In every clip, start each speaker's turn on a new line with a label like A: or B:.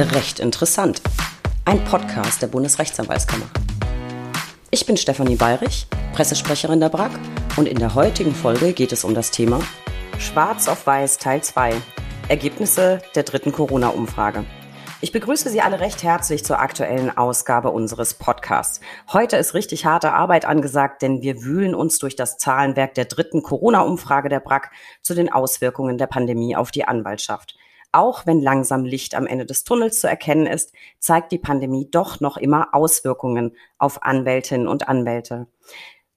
A: Recht interessant. Ein Podcast der Bundesrechtsanwaltskammer. Ich bin Stefanie Bayrich, Pressesprecherin der BRAG und in der heutigen Folge geht es um das Thema Schwarz auf Weiß Teil 2. Ergebnisse der dritten Corona-Umfrage. Ich begrüße Sie alle recht herzlich zur aktuellen Ausgabe unseres Podcasts. Heute ist richtig harte Arbeit angesagt, denn wir wühlen uns durch das Zahlenwerk der dritten Corona-Umfrage der BRAG zu den Auswirkungen der Pandemie auf die Anwaltschaft. Auch wenn langsam Licht am Ende des Tunnels zu erkennen ist, zeigt die Pandemie doch noch immer Auswirkungen auf Anwältinnen und Anwälte.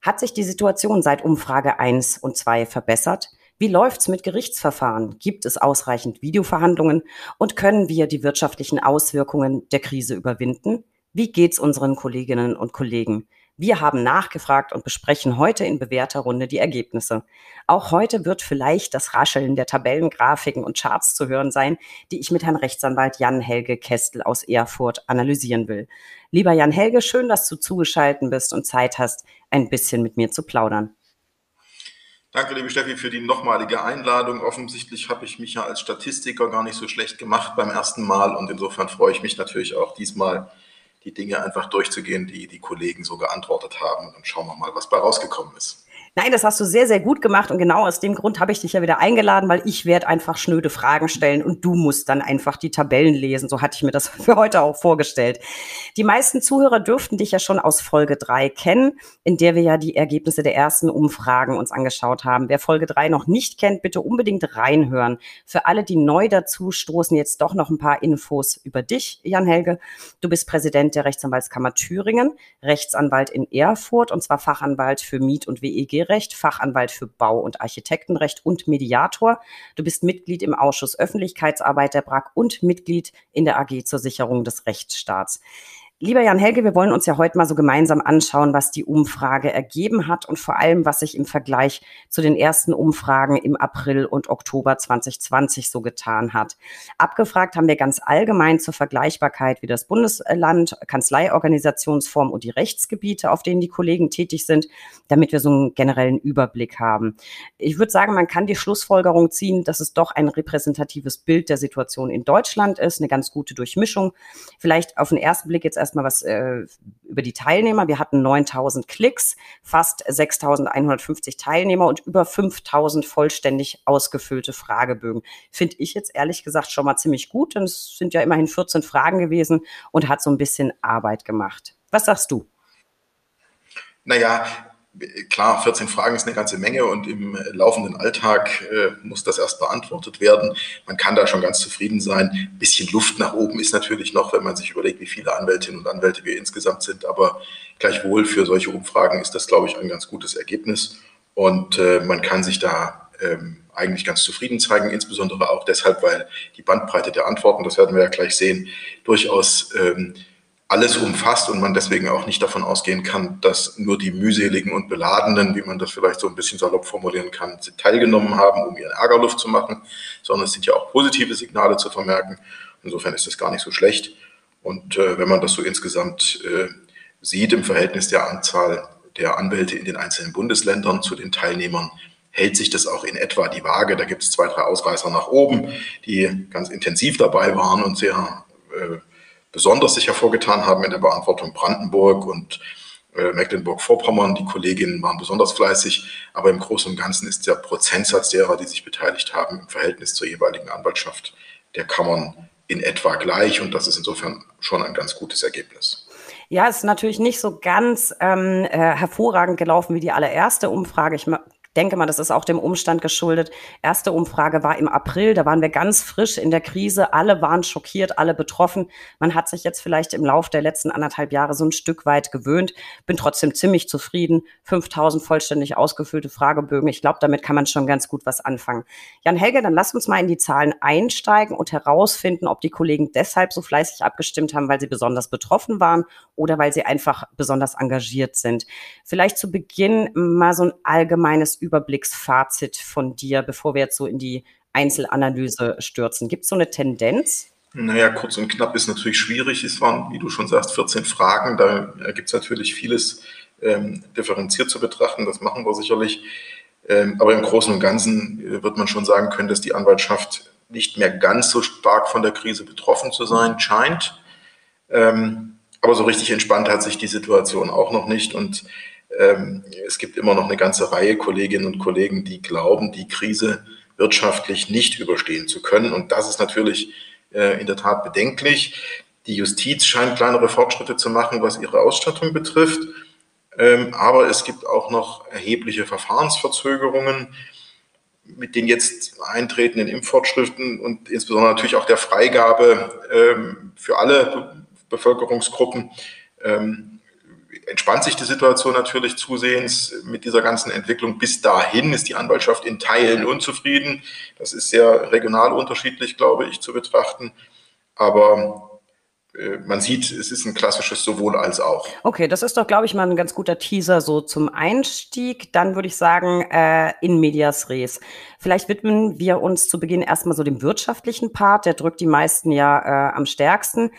A: Hat sich die Situation seit Umfrage 1 und 2 verbessert? Wie läuft's mit Gerichtsverfahren? Gibt es ausreichend Videoverhandlungen? Und können wir die wirtschaftlichen Auswirkungen der Krise überwinden? Wie geht's unseren Kolleginnen und Kollegen? Wir haben nachgefragt und besprechen heute in bewährter Runde die Ergebnisse. Auch heute wird vielleicht das Rascheln der Tabellengrafiken und Charts zu hören sein, die ich mit Herrn Rechtsanwalt Jan-Helge Kestel aus Erfurt analysieren will. Lieber Jan-Helge, schön, dass du zugeschaltet bist und Zeit hast, ein bisschen mit mir zu plaudern.
B: Danke, liebe Steffi, für die nochmalige Einladung. Offensichtlich habe ich mich ja als Statistiker gar nicht so schlecht gemacht beim ersten Mal und insofern freue ich mich natürlich auch diesmal, die Dinge einfach durchzugehen, die die Kollegen so geantwortet haben. Und dann schauen wir mal, was bei rausgekommen ist.
A: Nein, das hast du sehr, sehr gut gemacht und genau aus dem Grund habe ich dich ja wieder eingeladen, weil ich werde einfach schnöde Fragen stellen und du musst dann einfach die Tabellen lesen. So hatte ich mir das für heute auch vorgestellt. Die meisten Zuhörer dürften dich ja schon aus Folge drei kennen, in der wir ja die Ergebnisse der ersten Umfragen uns angeschaut haben. Wer Folge drei noch nicht kennt, bitte unbedingt reinhören. Für alle, die neu dazu stoßen, jetzt doch noch ein paar Infos über dich, Jan Helge. Du bist Präsident der Rechtsanwaltskammer Thüringen, Rechtsanwalt in Erfurt und zwar Fachanwalt für Miet- und WEG Recht, Fachanwalt für Bau- und Architektenrecht und Mediator. Du bist Mitglied im Ausschuss Öffentlichkeitsarbeit der BRAG und Mitglied in der AG zur Sicherung des Rechtsstaats. Lieber Jan Helge, wir wollen uns ja heute mal so gemeinsam anschauen, was die Umfrage ergeben hat und vor allem, was sich im Vergleich zu den ersten Umfragen im April und Oktober 2020 so getan hat. Abgefragt haben wir ganz allgemein zur Vergleichbarkeit wie das Bundesland, Kanzleiorganisationsform und die Rechtsgebiete, auf denen die Kollegen tätig sind, damit wir so einen generellen Überblick haben. Ich würde sagen, man kann die Schlussfolgerung ziehen, dass es doch ein repräsentatives Bild der Situation in Deutschland ist, eine ganz gute Durchmischung. Vielleicht auf den ersten Blick jetzt erst erstmal was äh, über die Teilnehmer. Wir hatten 9000 Klicks, fast 6150 Teilnehmer und über 5000 vollständig ausgefüllte Fragebögen. Finde ich jetzt ehrlich gesagt schon mal ziemlich gut, denn es sind ja immerhin 14 Fragen gewesen und hat so ein bisschen Arbeit gemacht. Was sagst du?
B: Naja, klar, 14 Fragen ist eine ganze Menge und im laufenden Alltag äh, muss das erst beantwortet werden. Man kann da schon ganz zufrieden sein. Ein bisschen Luft nach oben ist natürlich noch, wenn man sich überlegt, wie viele Anwältinnen und Anwälte wir insgesamt sind. Aber gleichwohl für solche Umfragen ist das, glaube ich, ein ganz gutes Ergebnis. Und äh, man kann sich da ähm, eigentlich ganz zufrieden zeigen, insbesondere auch deshalb, weil die Bandbreite der Antworten, das werden wir ja gleich sehen, durchaus ähm, alles umfasst und man deswegen auch nicht davon ausgehen kann, dass nur die mühseligen und beladenen, wie man das vielleicht so ein bisschen salopp formulieren kann, teilgenommen haben, um ihren Ärgerluft zu machen, sondern es sind ja auch positive Signale zu vermerken. Insofern ist das gar nicht so schlecht. Und äh, wenn man das so insgesamt äh, sieht im Verhältnis der Anzahl der Anwälte in den einzelnen Bundesländern zu den Teilnehmern, hält sich das auch in etwa die Waage. Da gibt es zwei, drei Ausreißer nach oben, die ganz intensiv dabei waren und sehr äh, besonders sich hervorgetan haben in der Beantwortung Brandenburg und äh, Mecklenburg-Vorpommern. Die Kolleginnen waren besonders fleißig, aber im Großen und Ganzen ist der Prozentsatz derer, die sich beteiligt haben, im Verhältnis zur jeweiligen Anwaltschaft der Kammern in etwa gleich und das ist insofern schon ein ganz gutes Ergebnis.
A: Ja, es ist natürlich nicht so ganz ähm, äh, hervorragend gelaufen wie die allererste Umfrage. Ich denke mal, das ist auch dem Umstand geschuldet. Erste Umfrage war im April, da waren wir ganz frisch in der Krise, alle waren schockiert, alle betroffen. Man hat sich jetzt vielleicht im Lauf der letzten anderthalb Jahre so ein Stück weit gewöhnt, bin trotzdem ziemlich zufrieden. 5000 vollständig ausgefüllte Fragebögen, ich glaube, damit kann man schon ganz gut was anfangen. Jan Helge, dann lass uns mal in die Zahlen einsteigen und herausfinden, ob die Kollegen deshalb so fleißig abgestimmt haben, weil sie besonders betroffen waren oder weil sie einfach besonders engagiert sind. Vielleicht zu Beginn mal so ein allgemeines Überblicksfazit von dir, bevor wir jetzt so in die Einzelanalyse stürzen? Gibt es so eine Tendenz?
B: Naja, kurz und knapp ist natürlich schwierig. Es waren, wie du schon sagst, 14 Fragen. Da gibt es natürlich vieles ähm, differenziert zu betrachten. Das machen wir sicherlich. Ähm, aber im Großen und Ganzen äh, wird man schon sagen können, dass die Anwaltschaft nicht mehr ganz so stark von der Krise betroffen zu sein scheint. Ähm, aber so richtig entspannt hat sich die Situation auch noch nicht. Und es gibt immer noch eine ganze Reihe Kolleginnen und Kollegen, die glauben, die Krise wirtschaftlich nicht überstehen zu können. Und das ist natürlich äh, in der Tat bedenklich. Die Justiz scheint kleinere Fortschritte zu machen, was ihre Ausstattung betrifft. Ähm, aber es gibt auch noch erhebliche Verfahrensverzögerungen mit den jetzt eintretenden Impffortschriften und insbesondere natürlich auch der Freigabe ähm, für alle Bevölkerungsgruppen ähm, entspannt sich die Situation natürlich zusehends mit dieser ganzen Entwicklung. Bis dahin ist die Anwaltschaft in Teilen unzufrieden. Das ist sehr regional unterschiedlich, glaube ich, zu betrachten. Aber äh, man sieht, es ist ein klassisches sowohl als auch.
A: Okay, das ist doch, glaube ich, mal ein ganz guter Teaser so zum Einstieg. Dann würde ich sagen, äh, in medias res. Vielleicht widmen wir uns zu Beginn erstmal so dem wirtschaftlichen Part. Der drückt die meisten ja äh, am stärksten.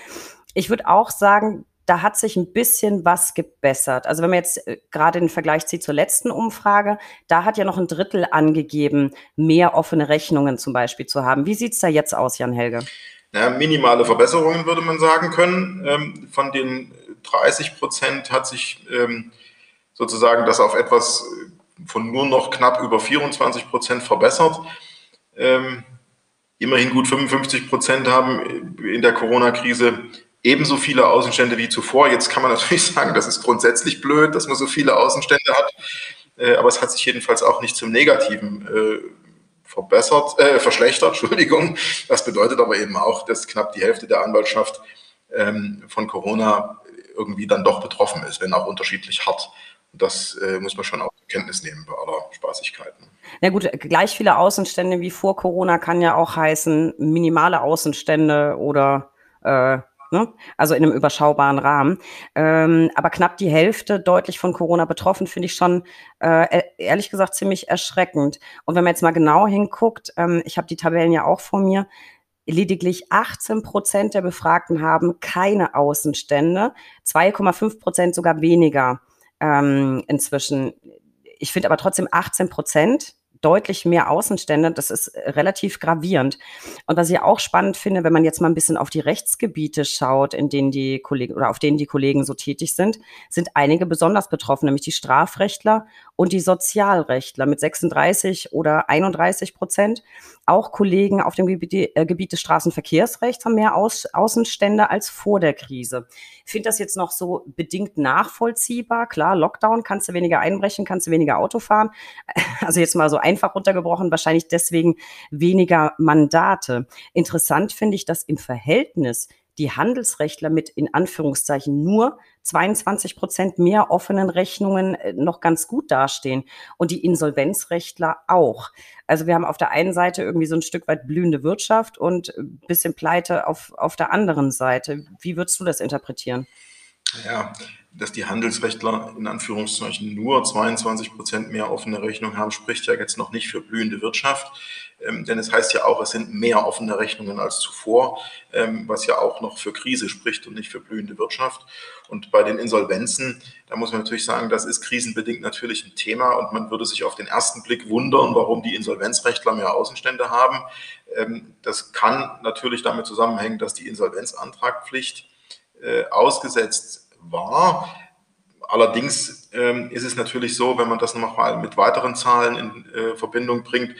A: Ich würde auch sagen, da hat sich ein bisschen was gebessert. Also wenn man jetzt äh, gerade den Vergleich zieht zur letzten Umfrage, da hat ja noch ein Drittel angegeben, mehr offene Rechnungen zum Beispiel zu haben. Wie sieht's da jetzt aus, Jan Helge?
B: Ja, minimale Verbesserungen würde man sagen können. Ähm, von den 30 Prozent hat sich ähm, sozusagen das auf etwas von nur noch knapp über 24 Prozent verbessert. Ähm, immerhin gut 55 Prozent haben in der Corona-Krise ebenso viele Außenstände wie zuvor. Jetzt kann man natürlich sagen, das ist grundsätzlich blöd, dass man so viele Außenstände hat, äh, aber es hat sich jedenfalls auch nicht zum Negativen äh, verbessert, äh, verschlechtert, Entschuldigung. Das bedeutet aber eben auch, dass knapp die Hälfte der Anwaltschaft ähm, von Corona irgendwie dann doch betroffen ist, wenn auch unterschiedlich hart. Und das äh, muss man schon auch zur Kenntnis nehmen bei aller Spaßigkeit.
A: Na gut, gleich viele Außenstände wie vor Corona kann ja auch heißen minimale Außenstände oder äh, Ne? Also in einem überschaubaren Rahmen. Ähm, aber knapp die Hälfte deutlich von Corona betroffen, finde ich schon äh, e-, ehrlich gesagt ziemlich erschreckend. Und wenn man jetzt mal genau hinguckt, ähm, ich habe die Tabellen ja auch vor mir, lediglich 18 Prozent der Befragten haben keine Außenstände, 2,5 Prozent sogar weniger ähm, inzwischen. Ich finde aber trotzdem 18 Prozent deutlich mehr Außenstände. Das ist äh, relativ gravierend. Und was ich auch spannend finde, wenn man jetzt mal ein bisschen auf die Rechtsgebiete schaut, in denen die Kollegen oder auf denen die Kollegen so tätig sind, sind einige besonders betroffen, nämlich die Strafrechtler und die Sozialrechtler mit 36 oder 31 Prozent. Auch Kollegen auf dem Gebiet, äh, Gebiet des Straßenverkehrsrechts haben mehr Aus, Außenstände als vor der Krise. Ich finde das jetzt noch so bedingt nachvollziehbar. Klar, Lockdown, kannst du weniger einbrechen, kannst du weniger Auto fahren. Also jetzt mal so einfach runtergebrochen, wahrscheinlich deswegen weniger Mandate. Interessant finde ich, dass im Verhältnis die Handelsrechtler mit in Anführungszeichen nur 22 Prozent mehr offenen Rechnungen äh, noch ganz gut dastehen und die Insolvenzrechtler auch. Also wir haben auf der einen Seite irgendwie so ein Stück weit blühende Wirtschaft und ein bisschen Pleite auf, auf der anderen Seite. Wie würdest du das interpretieren?
B: Ja, dass die Handelsrechtler in Anführungszeichen nur 22 Prozent mehr offene Rechnungen haben, spricht ja jetzt noch nicht für blühende Wirtschaft. Ähm, denn es heißt ja auch, es sind mehr offene Rechnungen als zuvor, ähm, was ja auch noch für Krise spricht und nicht für blühende Wirtschaft. Und bei den Insolvenzen, da muss man natürlich sagen, das ist krisenbedingt natürlich ein Thema und man würde sich auf den ersten Blick wundern, warum die Insolvenzrechtler mehr Außenstände haben. Ähm, das kann natürlich damit zusammenhängen, dass die Insolvenzantragpflicht äh, ausgesetzt war. Allerdings ähm, ist es natürlich so, wenn man das nochmal mit weiteren Zahlen in äh, Verbindung bringt,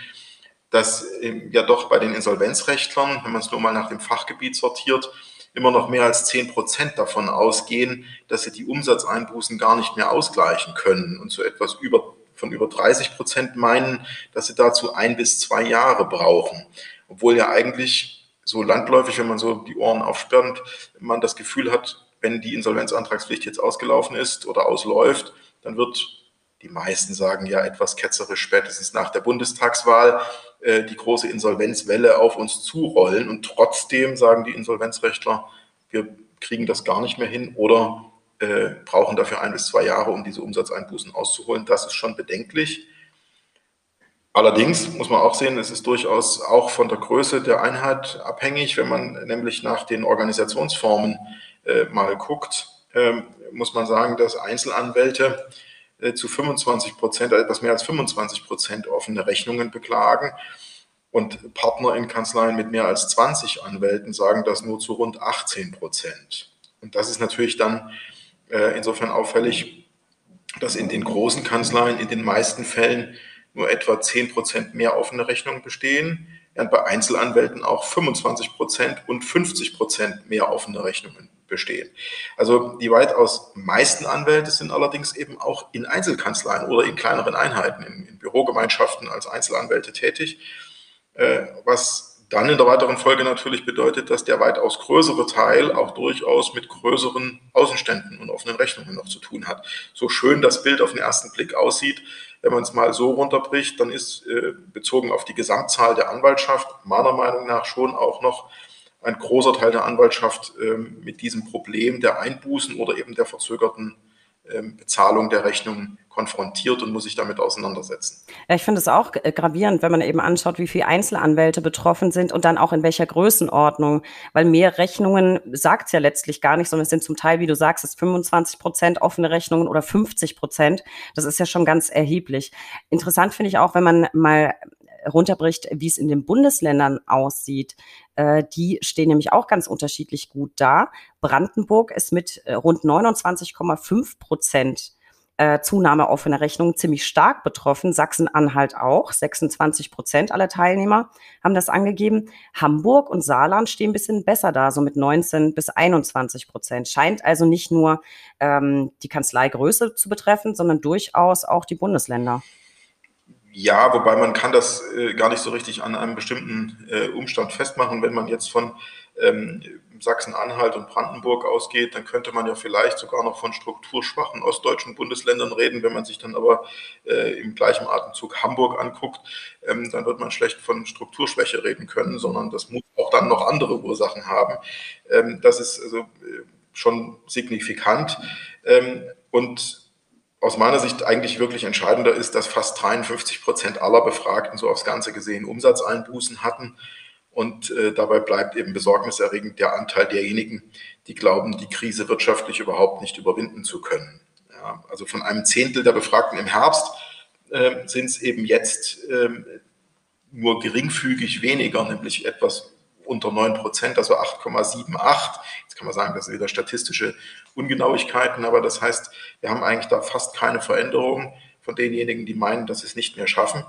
B: dass ähm, ja doch bei den Insolvenzrechtlern, wenn man es nur mal nach dem Fachgebiet sortiert, immer noch mehr als 10 Prozent davon ausgehen, dass sie die Umsatzeinbußen gar nicht mehr ausgleichen können und so etwas über, von über 30 Prozent meinen, dass sie dazu ein bis zwei Jahre brauchen. Obwohl ja eigentlich so landläufig, wenn man so die Ohren aufsperrt, man das Gefühl hat, wenn die Insolvenzantragspflicht jetzt ausgelaufen ist oder ausläuft, dann wird die meisten sagen ja etwas ketzerisch spätestens nach der Bundestagswahl äh, die große Insolvenzwelle auf uns zurollen. Und trotzdem sagen die Insolvenzrechtler, wir kriegen das gar nicht mehr hin oder äh, brauchen dafür ein bis zwei Jahre, um diese Umsatzeinbußen auszuholen. Das ist schon bedenklich. Allerdings muss man auch sehen, es ist durchaus auch von der Größe der Einheit abhängig. Wenn man nämlich nach den Organisationsformen äh, mal guckt, äh, muss man sagen, dass Einzelanwälte zu 25 Prozent, etwas mehr als 25 Prozent offene Rechnungen beklagen. Und Partner in Kanzleien mit mehr als 20 Anwälten sagen das nur zu rund 18 Prozent. Und das ist natürlich dann äh, insofern auffällig, dass in den großen Kanzleien in den meisten Fällen nur etwa 10 Prozent mehr offene Rechnungen bestehen, während bei Einzelanwälten auch 25 Prozent und 50 Prozent mehr offene Rechnungen bestehen. Also die weitaus meisten Anwälte sind allerdings eben auch in Einzelkanzleien oder in kleineren Einheiten, in, in Bürogemeinschaften als Einzelanwälte tätig, äh, was dann in der weiteren Folge natürlich bedeutet, dass der weitaus größere Teil auch durchaus mit größeren Außenständen und offenen Rechnungen noch zu tun hat. So schön das Bild auf den ersten Blick aussieht, wenn man es mal so runterbricht, dann ist äh, bezogen auf die Gesamtzahl der Anwaltschaft meiner Meinung nach schon auch noch ein großer Teil der Anwaltschaft äh, mit diesem Problem der Einbußen oder eben der verzögerten Bezahlung der Rechnungen konfrontiert und muss sich damit auseinandersetzen.
A: Ja, ich finde es auch äh, gravierend, wenn man eben anschaut, wie viele Einzelanwälte betroffen sind und dann auch in welcher Größenordnung, weil mehr Rechnungen sagt es ja letztlich gar nicht, sondern es sind zum Teil, wie du sagst, es 25 Prozent offene Rechnungen oder 50 Prozent. Das ist ja schon ganz erheblich. Interessant finde ich auch, wenn man mal runterbricht, wie es in den Bundesländern aussieht. Äh, die stehen nämlich auch ganz unterschiedlich gut da. Brandenburg ist mit äh, rund 29,5 Prozent äh, Zunahme offener Rechnungen ziemlich stark betroffen. Sachsen-Anhalt auch. 26 Prozent aller Teilnehmer haben das angegeben. Hamburg und Saarland stehen ein bisschen besser da, so mit 19 bis 21 Prozent. Scheint also nicht nur ähm, die Kanzleigröße zu betreffen, sondern durchaus auch die Bundesländer.
B: Ja, wobei man kann das äh, gar nicht so richtig an einem bestimmten äh, Umstand festmachen. Wenn man jetzt von ähm, Sachsen-Anhalt und Brandenburg ausgeht, dann könnte man ja vielleicht sogar noch von strukturschwachen ostdeutschen Bundesländern reden. Wenn man sich dann aber äh, im gleichen Atemzug Hamburg anguckt, ähm, dann wird man schlecht von Strukturschwäche reden können, sondern das muss auch dann noch andere Ursachen haben. Ähm, das ist also äh, schon signifikant. Ähm, und aus meiner Sicht eigentlich wirklich entscheidender ist, dass fast 53 Prozent aller Befragten so aufs Ganze gesehen Umsatzeinbußen hatten. Und äh, dabei bleibt eben besorgniserregend der Anteil derjenigen, die glauben, die Krise wirtschaftlich überhaupt nicht überwinden zu können. Ja, also von einem Zehntel der Befragten im Herbst äh, sind es eben jetzt äh, nur geringfügig weniger, nämlich etwas unter 9 Prozent, also 8,78. Jetzt kann man sagen, das sind wieder statistische Ungenauigkeiten, aber das heißt, wir haben eigentlich da fast keine Veränderung von denjenigen, die meinen, dass sie es nicht mehr schaffen.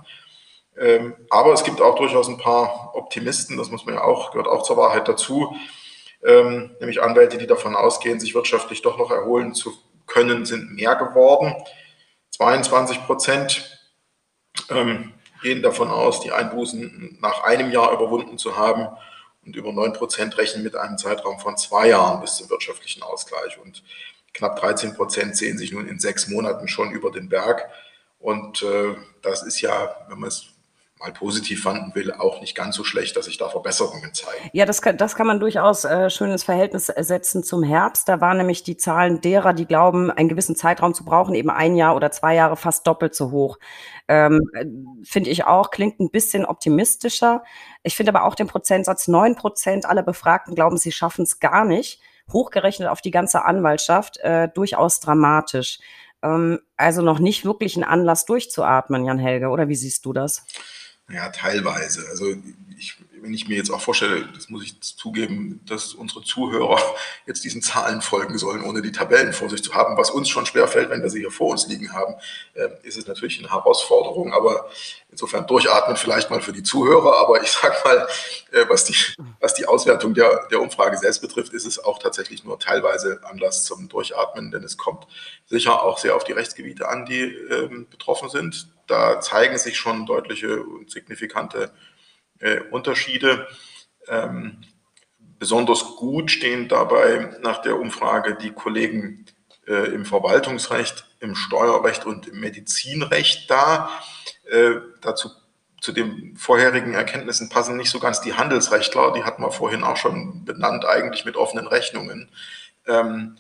B: Ähm, aber es gibt auch durchaus ein paar Optimisten, das muss man ja auch, gehört auch zur Wahrheit dazu, ähm, nämlich Anwälte, die davon ausgehen, sich wirtschaftlich doch noch erholen zu können, sind mehr geworden. 22 Prozent ähm, gehen davon aus, die Einbußen nach einem Jahr überwunden zu haben und über 9 Prozent rechnen mit einem Zeitraum von zwei Jahren bis zum wirtschaftlichen Ausgleich. Und knapp 13 Prozent sehen sich nun in sechs Monaten schon über den Berg. Und äh, das ist ja, wenn man es mal positiv fanden will, auch nicht ganz so schlecht, dass sich da Verbesserungen zeigen.
A: Ja, das kann, das kann man durchaus äh, schön ins Verhältnis setzen zum Herbst. Da waren nämlich die Zahlen derer, die glauben, einen gewissen Zeitraum zu brauchen, eben ein Jahr oder zwei Jahre fast doppelt so hoch. Ähm, finde ich auch, klingt ein bisschen optimistischer. Ich finde aber auch den Prozentsatz, neun Prozent aller Befragten glauben, sie schaffen es gar nicht, hochgerechnet auf die ganze Anwaltschaft, äh, durchaus dramatisch. Ähm, also noch nicht wirklich ein Anlass durchzuatmen, Jan Helge, oder wie siehst du das?
B: Ja, teilweise. Also ich, wenn ich mir jetzt auch vorstelle, das muss ich zugeben, dass unsere Zuhörer jetzt diesen Zahlen folgen sollen, ohne die Tabellen vor sich zu haben, was uns schon schwerfällt, wenn wir sie hier vor uns liegen haben, äh, ist es natürlich eine Herausforderung. Aber insofern durchatmen vielleicht mal für die Zuhörer. Aber ich sage mal, äh, was, die, was die Auswertung der, der Umfrage selbst betrifft, ist es auch tatsächlich nur teilweise Anlass zum Durchatmen, denn es kommt sicher auch sehr auf die Rechtsgebiete an, die ähm, betroffen sind da zeigen sich schon deutliche und signifikante äh, Unterschiede. Ähm, besonders gut stehen dabei nach der Umfrage die Kollegen äh, im Verwaltungsrecht, im Steuerrecht und im Medizinrecht da. Äh, dazu zu den vorherigen Erkenntnissen passen nicht so ganz die Handelsrechtler, die hatten wir vorhin auch schon benannt, eigentlich mit offenen Rechnungen. Ähm,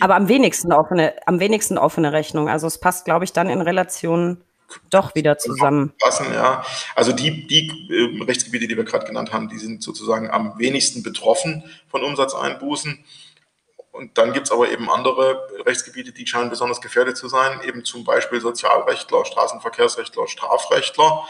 A: aber am wenigsten offene, am wenigsten offene Rechnung. Also es passt, glaube ich, dann in Relation doch wieder zusammen.
B: Passen, ja. Also die, die äh, Rechtsgebiete, die wir gerade genannt haben, die sind sozusagen am wenigsten betroffen von Umsatzeinbußen. Und dann gibt es aber eben andere Rechtsgebiete, die scheinen besonders gefährdet zu sein, eben zum Beispiel Sozialrechtler, Straßenverkehrsrechtler, Strafrechtler.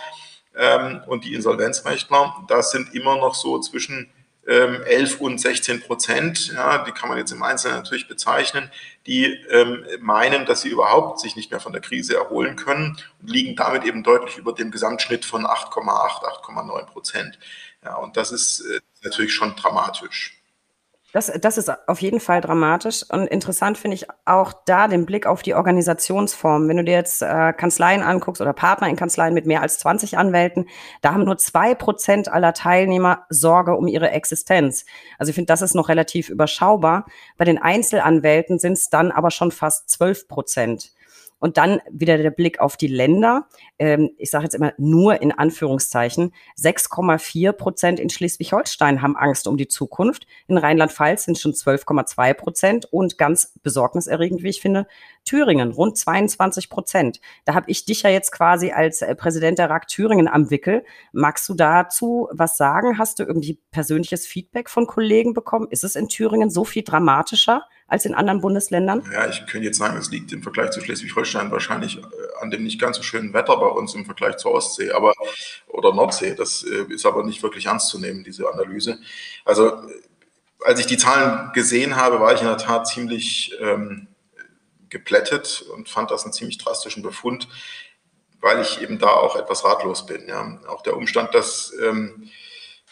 B: ähm, und die Insolvenzrechtler, das sind immer noch so zwischen ähm, 11 und 16 Prozent, ja, die kann man jetzt im Einzelnen natürlich bezeichnen, die ähm, meinen, dass sie überhaupt sich nicht mehr von der Krise erholen können und liegen damit eben deutlich über dem Gesamtschnitt von 8,8, 8,9 Prozent. Ja, und das ist äh, natürlich schon dramatisch.
A: Das, das ist auf jeden Fall dramatisch und interessant finde ich auch da den Blick auf die Organisationsform. Wenn du dir jetzt äh, Kanzleien anguckst oder Partner in Kanzleien mit mehr als 20 Anwälten, da haben nur zwei Prozent aller Teilnehmer Sorge um ihre Existenz. Also ich finde, das ist noch relativ überschaubar. Bei den Einzelanwälten sind es dann aber schon fast 12 Prozent. Und dann wieder der Blick auf die Länder. Ähm, ich sage jetzt immer nur in Anführungszeichen. 6,4 Prozent in Schleswig-Holstein haben Angst um die Zukunft. In Rheinland-Pfalz sind schon 12,2 Prozent. Und ganz besorgniserregend, wie ich finde, Thüringen, rund 22 Prozent. Da habe ich dich ja jetzt quasi als äh, Präsident der RAK Thüringen am Wickel. Magst du dazu was sagen? Hast du irgendwie persönliches Feedback von Kollegen bekommen? Ist es in Thüringen so viel dramatischer als in anderen Bundesländern?
B: Ja, ich könnte jetzt sagen, es liegt im Vergleich zu Schleswig-Holstein wahrscheinlich äh, an dem nicht ganz so schönen Wetter bei uns im Vergleich zur Ostsee aber, oder Nordsee. Das äh, ist aber nicht wirklich ernst zu nehmen, diese Analyse. Also, als ich die Zahlen gesehen habe, war ich in der Tat ziemlich ähm, geplättet und fand das einen ziemlich drastischen Befund, weil ich eben da auch etwas ratlos bin. Ja. Auch der Umstand, dass ähm,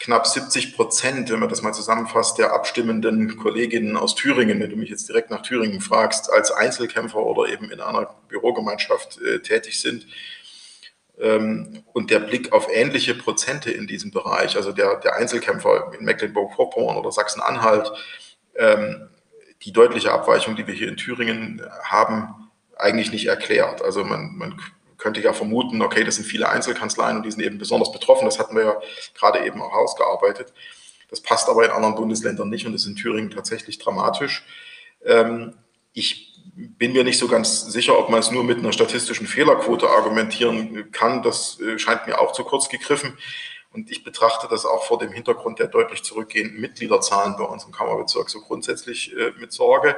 B: knapp 70 Prozent, wenn man das mal zusammenfasst, der abstimmenden Kolleginnen aus Thüringen, wenn du mich jetzt direkt nach Thüringen fragst, als Einzelkämpfer oder eben in einer Bürogemeinschaft äh, tätig sind. Ähm, und der Blick auf ähnliche Prozente in diesem Bereich, also der, der Einzelkämpfer in Mecklenburg-Vorpommern oder Sachsen-Anhalt, ähm, die deutliche Abweichung, die wir hier in Thüringen haben, eigentlich nicht erklärt. Also man, man könnte ja vermuten, okay, das sind viele Einzelkanzleien und die sind eben besonders betroffen. Das hatten wir ja gerade eben auch ausgearbeitet. Das passt aber in anderen Bundesländern nicht und ist in Thüringen tatsächlich dramatisch. Ähm, ich bin mir nicht so ganz sicher, ob man es nur mit einer statistischen Fehlerquote argumentieren kann. Das äh, scheint mir auch zu kurz gegriffen. Und ich betrachte das auch vor dem Hintergrund der deutlich zurückgehenden Mitgliederzahlen bei uns im Kammerbezirk so grundsätzlich äh, mit Sorge.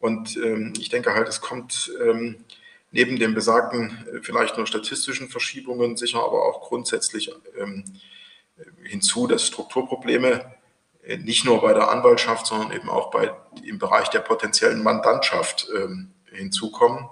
B: Und ähm, ich denke halt, es kommt ähm, neben den besagten äh, vielleicht nur statistischen Verschiebungen sicher aber auch grundsätzlich ähm, hinzu, dass Strukturprobleme äh, nicht nur bei der Anwaltschaft, sondern eben auch bei, im Bereich der potenziellen Mandantschaft ähm, hinzukommen.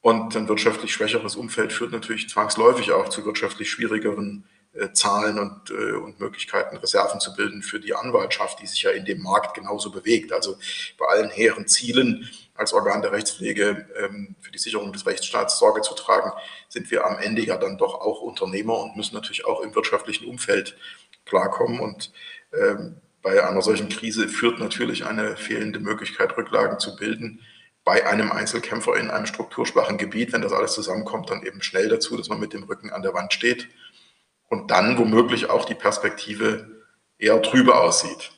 B: Und ein wirtschaftlich schwächeres Umfeld führt natürlich zwangsläufig auch zu wirtschaftlich schwierigeren Zahlen und, äh, und Möglichkeiten, Reserven zu bilden für die Anwaltschaft, die sich ja in dem Markt genauso bewegt. Also bei allen hehren Zielen als Organ der Rechtspflege ähm, für die Sicherung des Rechtsstaats Sorge zu tragen, sind wir am Ende ja dann doch auch Unternehmer und müssen natürlich auch im wirtschaftlichen Umfeld klarkommen. Und ähm, bei einer solchen Krise führt natürlich eine fehlende Möglichkeit, Rücklagen zu bilden, bei einem Einzelkämpfer in einem strukturschwachen Gebiet, wenn das alles zusammenkommt, dann eben schnell dazu, dass man mit dem Rücken an der Wand steht und dann womöglich auch die Perspektive eher trübe aussieht.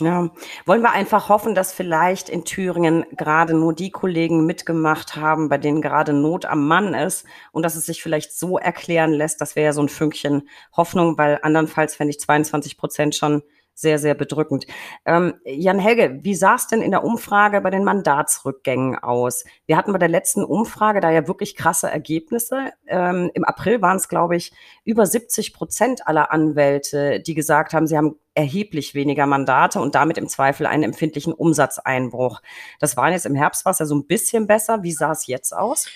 A: Ja, wollen wir einfach hoffen, dass vielleicht in Thüringen gerade nur die Kollegen mitgemacht haben, bei denen gerade Not am Mann ist und dass es sich vielleicht so erklären lässt. Das wäre ja so ein Fünkchen Hoffnung, weil andernfalls fände ich 22 Prozent schon sehr, sehr bedrückend. Ähm, Jan Helge, wie sah es denn in der Umfrage bei den Mandatsrückgängen aus? Wir hatten bei der letzten Umfrage da ja wirklich krasse Ergebnisse. Ähm, Im April waren es, glaube ich, über 70 Prozent aller Anwälte, die gesagt haben, sie haben erheblich weniger Mandate und damit im Zweifel einen empfindlichen Umsatzeinbruch. Das war jetzt im Herbst war es ja so ein bisschen besser. Wie sah es jetzt aus?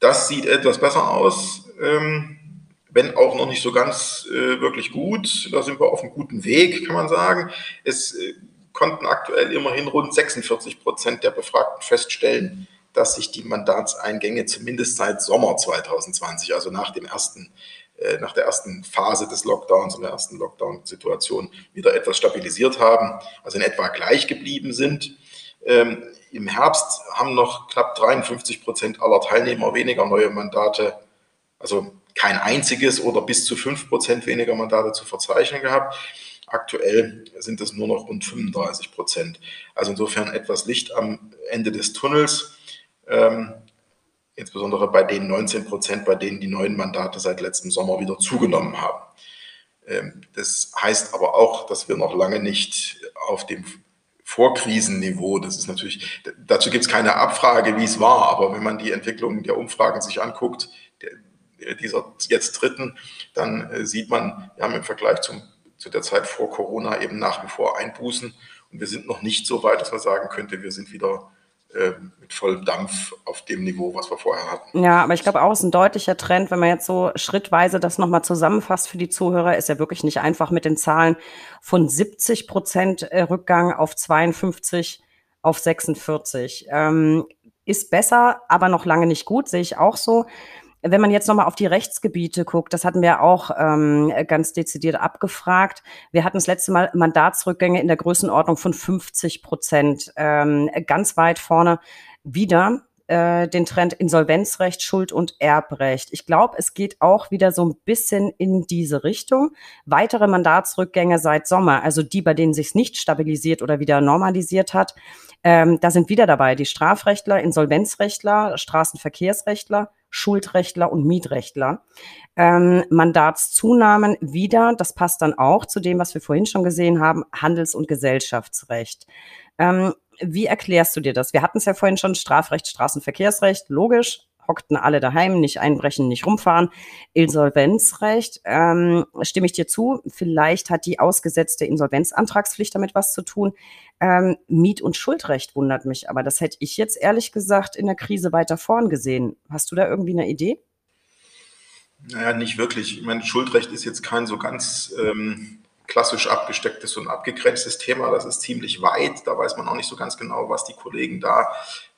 B: Das sieht etwas besser aus. Ähm wenn auch noch nicht so ganz äh, wirklich gut. Da sind wir auf einem guten Weg, kann man sagen. Es äh, konnten aktuell immerhin rund 46 Prozent der Befragten feststellen, dass sich die Mandatseingänge zumindest seit Sommer 2020, also nach dem ersten äh, nach der ersten Phase des Lockdowns und der ersten Lockdown-Situation wieder etwas stabilisiert haben, also in etwa gleich geblieben sind. Ähm, Im Herbst haben noch knapp 53 Prozent aller Teilnehmer weniger neue Mandate, also kein einziges oder bis zu fünf Prozent weniger Mandate zu verzeichnen gehabt. Aktuell sind es nur noch rund 35 Prozent. Also insofern etwas Licht am Ende des Tunnels. Ähm, insbesondere bei den 19 Prozent, bei denen die neuen Mandate seit letztem Sommer wieder zugenommen haben. Ähm, das heißt aber auch, dass wir noch lange nicht auf dem Vorkrisenniveau, das ist natürlich, dazu gibt es keine Abfrage, wie es war, aber wenn man die Entwicklung der Umfragen sich anguckt, dieser jetzt dritten, dann sieht man, wir haben im Vergleich zum, zu der Zeit vor Corona eben nach wie vor Einbußen und wir sind noch nicht so weit, dass man sagen könnte, wir sind wieder äh, mit vollem Dampf auf dem Niveau, was wir vorher hatten.
A: Ja, aber ich glaube auch, es ist ein deutlicher Trend, wenn man jetzt so schrittweise das nochmal zusammenfasst für die Zuhörer, ist ja wirklich nicht einfach mit den Zahlen von 70 Prozent äh, Rückgang auf 52 auf 46. Ähm, ist besser, aber noch lange nicht gut, sehe ich auch so. Wenn man jetzt nochmal auf die Rechtsgebiete guckt, das hatten wir auch ähm, ganz dezidiert abgefragt. Wir hatten das letzte Mal Mandatsrückgänge in der Größenordnung von 50 Prozent. Ähm, ganz weit vorne wieder äh, den Trend Insolvenzrecht, Schuld- und Erbrecht. Ich glaube, es geht auch wieder so ein bisschen in diese Richtung. Weitere Mandatsrückgänge seit Sommer, also die, bei denen sich nicht stabilisiert oder wieder normalisiert hat, ähm, da sind wieder dabei die Strafrechtler, Insolvenzrechtler, Straßenverkehrsrechtler, Schuldrechtler und Mietrechtler. Ähm, Mandatszunahmen wieder, das passt dann auch zu dem, was wir vorhin schon gesehen haben, Handels- und Gesellschaftsrecht. Ähm, wie erklärst du dir das? Wir hatten es ja vorhin schon, Strafrecht, Straßenverkehrsrecht, logisch, hockten alle daheim, nicht einbrechen, nicht rumfahren. Insolvenzrecht, ähm, stimme ich dir zu. Vielleicht hat die ausgesetzte Insolvenzantragspflicht damit was zu tun. Ähm, Miet- und Schuldrecht wundert mich, aber das hätte ich jetzt ehrlich gesagt in der Krise weiter vorn gesehen. Hast du da irgendwie eine Idee?
B: Naja, nicht wirklich. Ich meine, Schuldrecht ist jetzt kein so ganz ähm, klassisch abgestecktes und abgegrenztes Thema. Das ist ziemlich weit. Da weiß man auch nicht so ganz genau, was die Kollegen da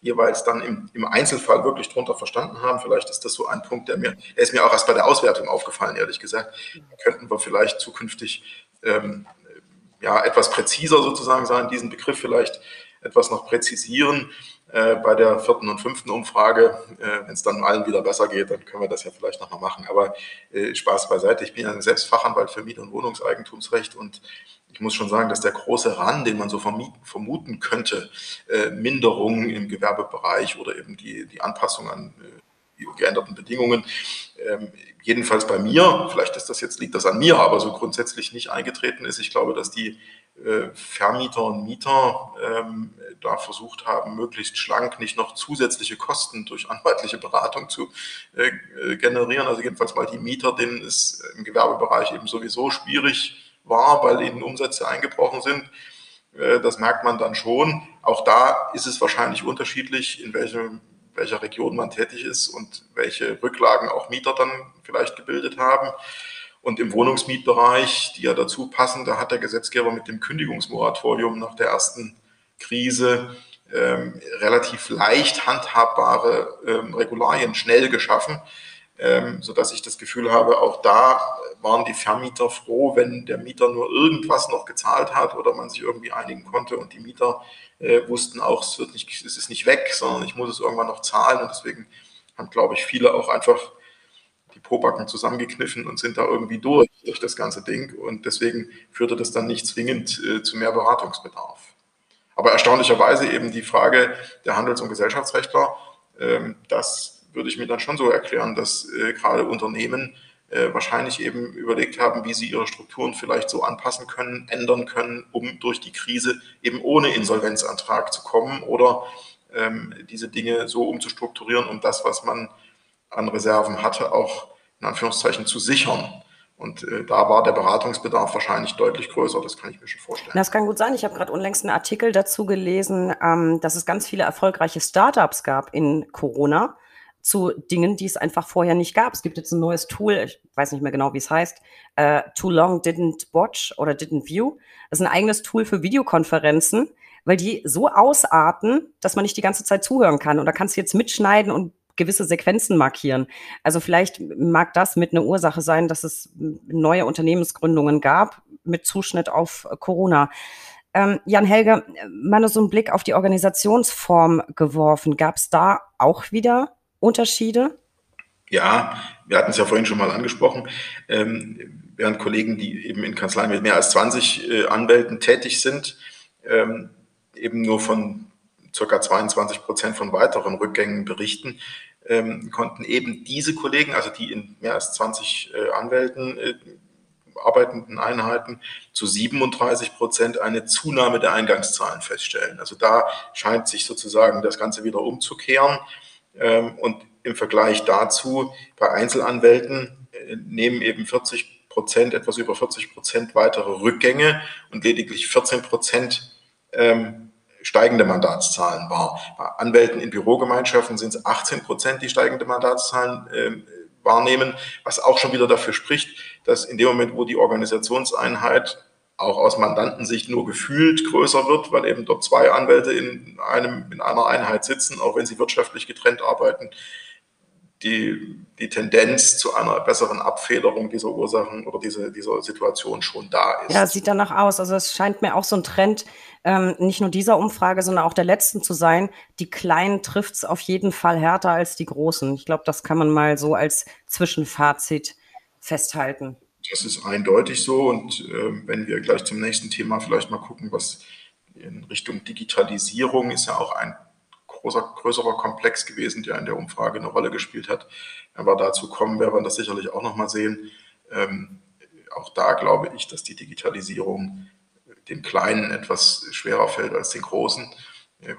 B: jeweils dann im, im Einzelfall wirklich drunter verstanden haben. Vielleicht ist das so ein Punkt, der mir, der ist mir auch erst bei der Auswertung aufgefallen, ehrlich gesagt. Da könnten wir vielleicht zukünftig ähm, ja, etwas präziser sozusagen sein, diesen Begriff vielleicht etwas noch präzisieren. Äh, bei der vierten und fünften Umfrage, äh, wenn es dann allen wieder besser geht, dann können wir das ja vielleicht nochmal machen. Aber äh, Spaß beiseite. Ich bin ja selbst Fachanwalt für Miet- und Wohnungseigentumsrecht und ich muss schon sagen, dass der große Rand, den man so vermuten könnte, äh, Minderungen im Gewerbebereich oder eben die, die Anpassung an äh, geänderten Bedingungen, ähm, jedenfalls bei mir, vielleicht ist das jetzt, liegt das an mir, aber so grundsätzlich nicht eingetreten ist. Ich glaube, dass die äh, Vermieter und Mieter ähm, da versucht haben, möglichst schlank nicht noch zusätzliche Kosten durch anwaltliche Beratung zu äh, äh, generieren. Also jedenfalls mal die Mieter, denen es im Gewerbebereich eben sowieso schwierig war, weil ihnen Umsätze eingebrochen sind. Äh, das merkt man dann schon. Auch da ist es wahrscheinlich unterschiedlich, in welchem, welcher Region man tätig ist und welche Rücklagen auch Mieter dann vielleicht gebildet haben. Und im Wohnungsmietbereich, die ja dazu passen, da hat der Gesetzgeber mit dem Kündigungsmoratorium nach der ersten Krise ähm, relativ leicht handhabbare ähm, Regularien schnell geschaffen, ähm, sodass ich das Gefühl habe, auch da waren die Vermieter froh, wenn der Mieter nur irgendwas noch gezahlt hat oder man sich irgendwie einigen konnte und die Mieter äh, wussten auch, es, wird nicht, es ist nicht weg, sondern ich muss es irgendwann noch zahlen und deswegen haben, glaube ich, viele auch einfach die Pobacken zusammengekniffen und sind da irgendwie durch, durch das ganze Ding. Und deswegen führte das dann nicht zwingend äh, zu mehr Beratungsbedarf. Aber erstaunlicherweise eben die Frage der Handels- und Gesellschaftsrechtler, ähm, das würde ich mir dann schon so erklären, dass äh, gerade Unternehmen äh, wahrscheinlich eben überlegt haben, wie sie ihre Strukturen vielleicht so anpassen können, ändern können, um durch die Krise eben ohne Insolvenzantrag zu kommen oder ähm, diese Dinge so umzustrukturieren, um das, was man an Reserven hatte, auch in Anführungszeichen zu sichern. Und äh, da war der Beratungsbedarf wahrscheinlich deutlich größer, das kann ich mir schon vorstellen.
A: Das kann gut sein. Ich habe gerade unlängst einen Artikel dazu gelesen, ähm, dass es ganz viele erfolgreiche Startups gab in Corona zu Dingen, die es einfach vorher nicht gab. Es gibt jetzt ein neues Tool, ich weiß nicht mehr genau, wie es heißt, äh, Too Long Didn't Watch oder Didn't View. Das ist ein eigenes Tool für Videokonferenzen, weil die so ausarten, dass man nicht die ganze Zeit zuhören kann. Und da kannst du jetzt mitschneiden und gewisse Sequenzen markieren. Also vielleicht mag das mit einer Ursache sein, dass es neue Unternehmensgründungen gab mit Zuschnitt auf Corona. Ähm, Jan Helge, mal so einen Blick auf die Organisationsform geworfen. Gab es da auch wieder Unterschiede?
B: Ja, wir hatten es ja vorhin schon mal angesprochen. Ähm, während Kollegen, die eben in Kanzleien mit mehr als 20 äh, Anwälten tätig sind, ähm, eben nur von ca. 22 Prozent von weiteren Rückgängen berichten, ähm, konnten eben diese Kollegen, also die in mehr als 20 äh, Anwälten äh, arbeitenden Einheiten, zu 37 Prozent eine Zunahme der Eingangszahlen feststellen. Also da scheint sich sozusagen das Ganze wieder umzukehren. Ähm, und im Vergleich dazu bei Einzelanwälten äh, nehmen eben 40 Prozent, etwas über 40 Prozent weitere Rückgänge und lediglich 14 Prozent ähm, steigende Mandatszahlen wahr. Bei Anwälten in Bürogemeinschaften sind es 18 Prozent, die steigende Mandatszahlen äh, wahrnehmen, was auch schon wieder dafür spricht, dass in dem Moment, wo die Organisationseinheit auch aus Mandantensicht nur gefühlt größer wird, weil eben dort zwei Anwälte in einem, in einer Einheit sitzen, auch wenn sie wirtschaftlich getrennt arbeiten, die, die Tendenz zu einer besseren Abfederung dieser Ursachen oder dieser, dieser Situation schon da ist.
A: Ja, sieht danach aus. Also es scheint mir auch so ein Trend, ähm, nicht nur dieser Umfrage, sondern auch der letzten zu sein. Die Kleinen trifft es auf jeden Fall härter als die Großen. Ich glaube, das kann man mal so als Zwischenfazit festhalten.
B: Das ist eindeutig so. Und äh, wenn wir gleich zum nächsten Thema vielleicht mal gucken, was in Richtung Digitalisierung ist ja auch ein großer, größerer Komplex gewesen, der in der Umfrage eine Rolle gespielt hat. Wir dazu kommen, werden wir das sicherlich auch nochmal sehen. Ähm, auch da glaube ich, dass die Digitalisierung den Kleinen etwas schwerer fällt als den Großen,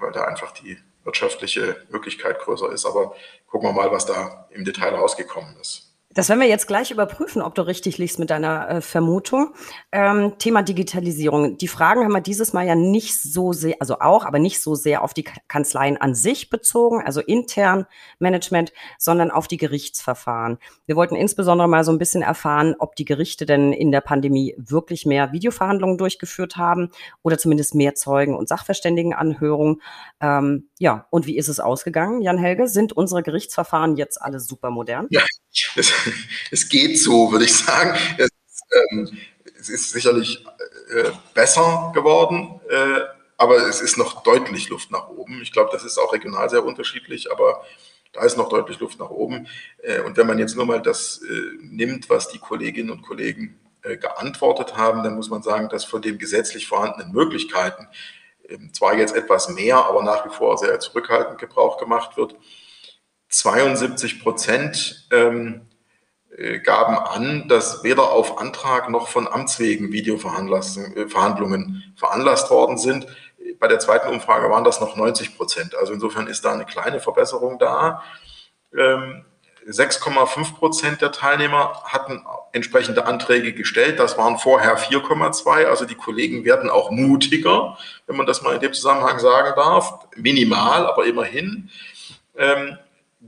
B: weil da einfach die wirtschaftliche Möglichkeit größer ist. Aber gucken wir mal, was da im Detail rausgekommen ist.
A: Das werden wir jetzt gleich überprüfen, ob du richtig liegst mit deiner äh, Vermutung. Ähm, Thema Digitalisierung. Die Fragen haben wir dieses Mal ja nicht so sehr, also auch, aber nicht so sehr auf die Kanzleien an sich bezogen, also intern Management, sondern auf die Gerichtsverfahren. Wir wollten insbesondere mal so ein bisschen erfahren, ob die Gerichte denn in der Pandemie wirklich mehr Videoverhandlungen durchgeführt haben oder zumindest mehr Zeugen- und Sachverständigenanhörungen. Ähm, ja, und wie ist es ausgegangen, Jan Helge? Sind unsere Gerichtsverfahren jetzt alle super modern?
B: Ja, es geht so, würde ich sagen. Es, ähm, es ist sicherlich äh, besser geworden, äh, aber es ist noch deutlich Luft nach oben. Ich glaube, das ist auch regional sehr unterschiedlich, aber da ist noch deutlich Luft nach oben. Äh, und wenn man jetzt nur mal das äh, nimmt, was die Kolleginnen und Kollegen äh, geantwortet haben, dann muss man sagen, dass von den gesetzlich vorhandenen Möglichkeiten ähm, zwar jetzt etwas mehr, aber nach wie vor sehr zurückhaltend Gebrauch gemacht wird. 72 Prozent ähm, äh, gaben an, dass weder auf Antrag noch von Amts wegen Videoverhandlungen äh, veranlasst worden sind. Bei der zweiten Umfrage waren das noch 90 Prozent. Also insofern ist da eine kleine Verbesserung da. 6,5 ähm, Prozent der Teilnehmer hatten entsprechende Anträge gestellt. Das waren vorher 4,2. Also die Kollegen werden auch mutiger, wenn man das mal in dem Zusammenhang sagen darf. Minimal, aber immerhin.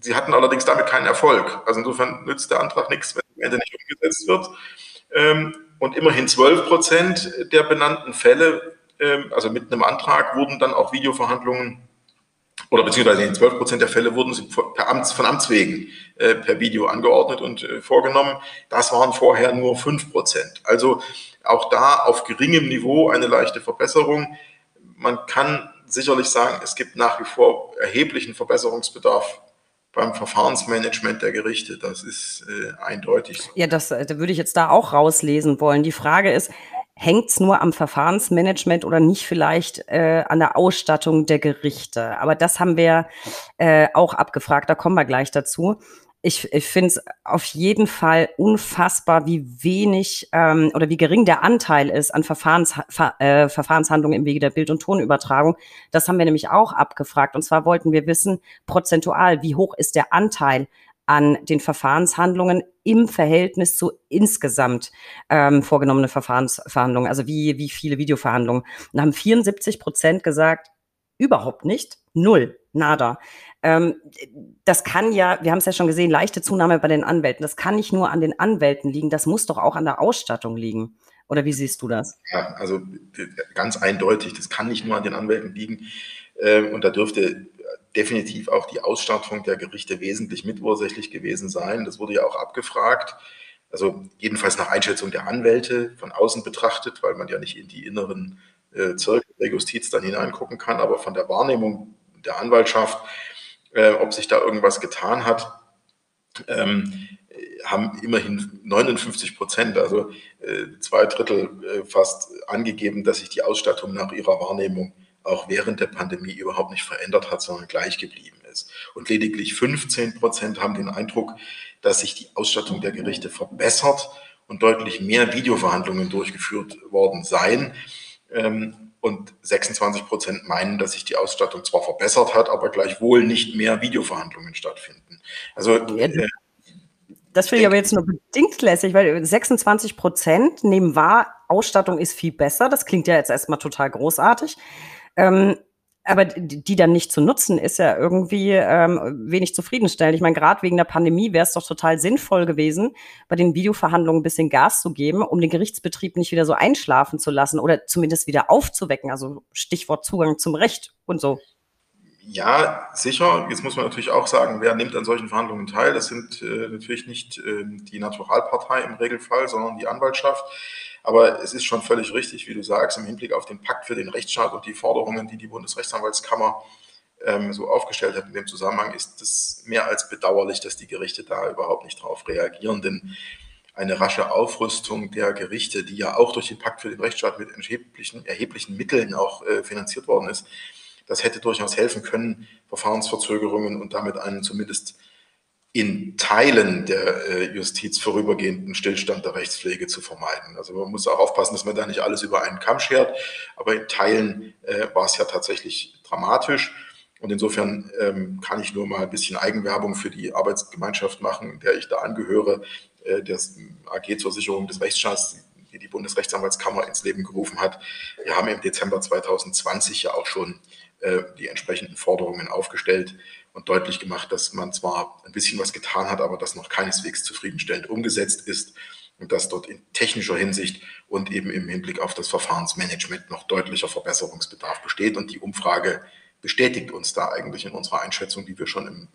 B: Sie hatten allerdings damit keinen Erfolg. Also insofern nützt der Antrag nichts, wenn Ende nicht umgesetzt wird. Ähm, und immerhin 12 Prozent der benannten Fälle, ähm, also mit einem Antrag, wurden dann auch Videoverhandlungen oder beziehungsweise in 12 Prozent der Fälle wurden sie per Amts, von Amts wegen äh, per Video angeordnet und äh, vorgenommen. Das waren vorher nur 5 Prozent. Also auch da auf geringem Niveau eine leichte Verbesserung. Man kann sicherlich sagen, es gibt nach wie vor erheblichen Verbesserungsbedarf beim Verfahrensmanagement der Gerichte. Das ist äh, eindeutig.
A: Ja, das äh, da würde ich jetzt da auch rauslesen wollen. Die Frage ist, hängt es nur am Verfahrensmanagement oder nicht vielleicht äh, an der Ausstattung der Gerichte? Aber das haben wir äh, auch abgefragt, da kommen wir gleich dazu ich, ich finde es auf jeden Fall unfassbar, wie wenig ähm, oder wie gering der Anteil ist an Verfahrens, Ver, äh, Verfahrenshandlungen im Wege der Bild- und Tonübertragung. Das haben wir nämlich auch abgefragt. Und zwar wollten wir wissen, prozentual, wie hoch ist der Anteil an den Verfahrenshandlungen im Verhältnis zu insgesamt ähm, vorgenommene Verfahrensverhandlungen, also wie, wie viele Videoverhandlungen. Und haben 74 Prozent gesagt, überhaupt nicht, null, nada. Ähm, das kann ja, wir haben es ja schon gesehen, leichte Zunahme bei den Anwälten. Das kann nicht nur an den Anwälten liegen, das muss doch auch an der Ausstattung liegen. Oder wie siehst du das?
B: Ja, also ganz eindeutig, das kann nicht nur an den Anwälten liegen. Ähm, und da dürfte definitiv auch die Ausstattung der Gerichte wesentlich mitursächlich gewesen sein. Das wurde ja auch abgefragt. Also jedenfalls nach Einschätzung der Anwälte von außen betrachtet, weil man ja nicht in die inneren äh, Zirkel der Justiz dann hineingucken kann, aber von der Wahrnehmung der Anwaltschaft äh, ob sich da irgendwas getan hat, ähm, haben immerhin 59 Prozent, also äh, zwei Drittel äh, fast angegeben, dass sich die Ausstattung nach ihrer Wahrnehmung auch während der Pandemie überhaupt nicht verändert hat, sondern gleich geblieben ist. Und lediglich 15 Prozent haben den Eindruck, dass sich die Ausstattung der Gerichte verbessert und deutlich mehr Videoverhandlungen durchgeführt worden seien. Ähm, und 26 Prozent meinen, dass sich die Ausstattung zwar verbessert hat, aber gleichwohl nicht mehr Videoverhandlungen stattfinden. Also äh,
A: das finde ich aber jetzt nur bedingt lässig, weil 26 Prozent nehmen wahr, Ausstattung ist viel besser. Das klingt ja jetzt erstmal total großartig. Ähm, aber die dann nicht zu nutzen, ist ja irgendwie ähm, wenig zufriedenstellend. Ich meine, gerade wegen der Pandemie wäre es doch total sinnvoll gewesen, bei den Videoverhandlungen ein bisschen Gas zu geben, um den Gerichtsbetrieb nicht wieder so einschlafen zu lassen oder zumindest wieder aufzuwecken. Also Stichwort Zugang zum Recht und so.
B: Ja, sicher. Jetzt muss man natürlich auch sagen, wer nimmt an solchen Verhandlungen teil? Das sind äh, natürlich nicht äh, die Naturalpartei im Regelfall, sondern die Anwaltschaft. Aber es ist schon völlig richtig, wie du sagst, im Hinblick auf den Pakt für den Rechtsstaat und die Forderungen, die die Bundesrechtsanwaltskammer ähm, so aufgestellt hat in dem Zusammenhang, ist es mehr als bedauerlich, dass die Gerichte da überhaupt nicht drauf reagieren. Denn eine rasche Aufrüstung der Gerichte, die ja auch durch den Pakt für den Rechtsstaat mit erheblichen, erheblichen Mitteln auch äh, finanziert worden ist, das hätte durchaus helfen können, Verfahrensverzögerungen und damit einen zumindest in Teilen der äh, Justiz vorübergehenden Stillstand der Rechtspflege zu vermeiden. Also man muss auch aufpassen, dass man da nicht alles über einen Kamm schert, aber in Teilen äh, war es ja tatsächlich dramatisch. Und insofern ähm, kann ich nur mal ein bisschen Eigenwerbung für die Arbeitsgemeinschaft machen, der ich da angehöre, äh, der AG zur Sicherung des Rechtsstaats, die die Bundesrechtsanwaltskammer ins Leben gerufen hat. Wir haben im Dezember 2020 ja auch schon äh, die entsprechenden Forderungen aufgestellt und deutlich gemacht, dass man zwar ein bisschen was getan hat, aber das noch keineswegs zufriedenstellend umgesetzt ist und dass dort in technischer Hinsicht und eben im Hinblick auf das Verfahrensmanagement noch deutlicher Verbesserungsbedarf besteht. Und die Umfrage bestätigt uns da eigentlich in unserer Einschätzung, die wir schon im,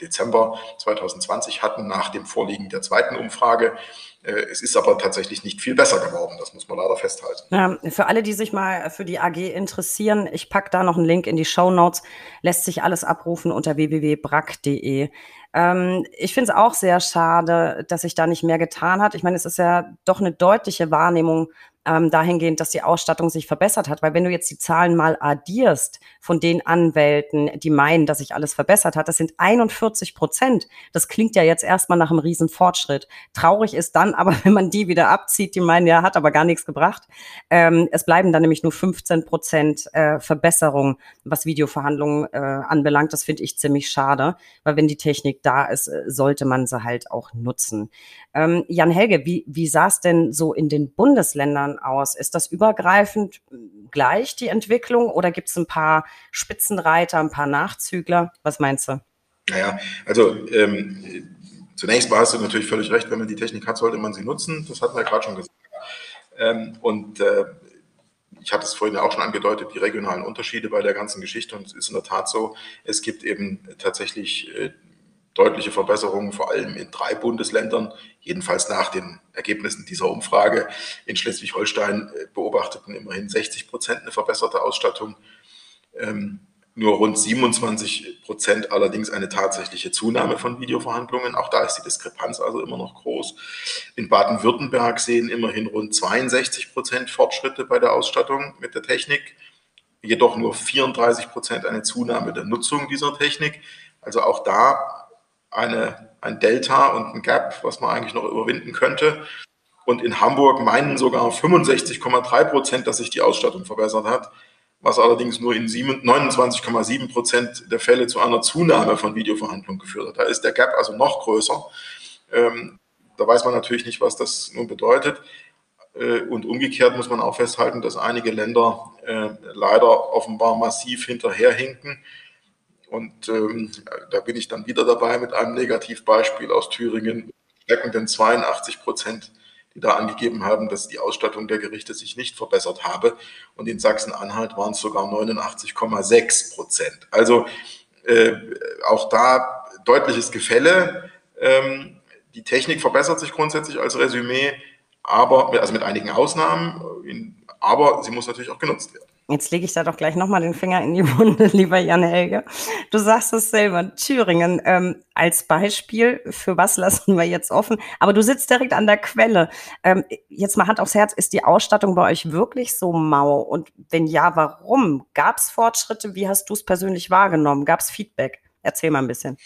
B: Dezember 2020 hatten, nach dem Vorliegen der zweiten Umfrage. Äh, es ist aber tatsächlich nicht viel besser geworden, das muss man leider festhalten.
A: Ja, für alle, die sich mal für die AG interessieren, ich packe da noch einen Link in die Show Notes, lässt sich alles abrufen unter www.brack.de. Ähm, ich finde es auch sehr schade, dass sich da nicht mehr getan hat. Ich meine, es ist ja doch eine deutliche Wahrnehmung ähm, dahingehend, dass die Ausstattung sich verbessert hat. Weil wenn du jetzt die Zahlen mal addierst von den Anwälten, die meinen, dass sich alles verbessert hat, das sind 41 Prozent. Das klingt ja jetzt erstmal nach einem riesen Fortschritt. Traurig ist dann aber, wenn man die wieder abzieht, die meinen, ja, hat aber gar nichts gebracht. Ähm, es bleiben dann nämlich nur 15 Prozent äh, Verbesserung, was Videoverhandlungen äh, anbelangt. Das finde ich ziemlich schade, weil wenn die Technik da ist, äh, sollte man sie halt auch nutzen. Ähm, Jan Helge, wie, wie sah es denn so in den Bundesländern aus? Ist das übergreifend gleich die Entwicklung oder gibt es ein paar Spitzenreiter, ein paar Nachzügler? Was meinst du?
B: Naja, also ähm, zunächst hast du natürlich völlig recht, wenn man die Technik hat, sollte man sie nutzen. Das hatten wir gerade schon gesagt. Ähm, und äh, ich hatte es vorhin ja auch schon angedeutet, die regionalen Unterschiede bei der ganzen Geschichte. Und es ist in der Tat so, es gibt eben tatsächlich äh, deutliche Verbesserungen, vor allem in drei Bundesländern, jedenfalls nach den Ergebnissen dieser Umfrage. In Schleswig-Holstein äh, beobachteten immerhin 60 Prozent eine verbesserte Ausstattung. Ähm, nur rund 27 Prozent allerdings eine tatsächliche Zunahme von Videoverhandlungen. Auch da ist die Diskrepanz also immer noch groß. In Baden-Württemberg sehen immerhin rund 62 Prozent Fortschritte bei der Ausstattung mit der Technik, jedoch nur 34 Prozent eine Zunahme der Nutzung dieser Technik. Also auch da eine, ein Delta und ein Gap, was man eigentlich noch überwinden könnte. Und in Hamburg meinen sogar 65,3 Prozent, dass sich die Ausstattung verbessert hat, was allerdings nur in 29,7 Prozent der Fälle zu einer Zunahme von Videoverhandlungen geführt hat. Da ist der Gap also noch größer. Ähm, da weiß man natürlich nicht, was das nun bedeutet. Äh, und umgekehrt muss man auch festhalten, dass einige Länder äh, leider offenbar massiv hinterherhinken und ähm, da bin ich dann wieder dabei mit einem Negativbeispiel aus Thüringen, steckenden 82 Prozent, die da angegeben haben, dass die Ausstattung der Gerichte sich nicht verbessert habe. Und in Sachsen-Anhalt waren es sogar 89,6 Prozent. Also äh, auch da deutliches Gefälle. Ähm, die Technik verbessert sich grundsätzlich als Resümee, aber also mit einigen Ausnahmen, aber sie muss natürlich auch genutzt werden.
A: Jetzt lege ich da doch gleich nochmal den Finger in die Wunde, lieber Jan Helge. Du sagst es selber, Thüringen ähm, als Beispiel, für was lassen wir jetzt offen? Aber du sitzt direkt an der Quelle. Ähm, jetzt mal Hand aufs Herz, ist die Ausstattung bei euch wirklich so mau? Und wenn ja, warum? Gab es Fortschritte? Wie hast du es persönlich wahrgenommen? Gab es Feedback? Erzähl mal ein bisschen.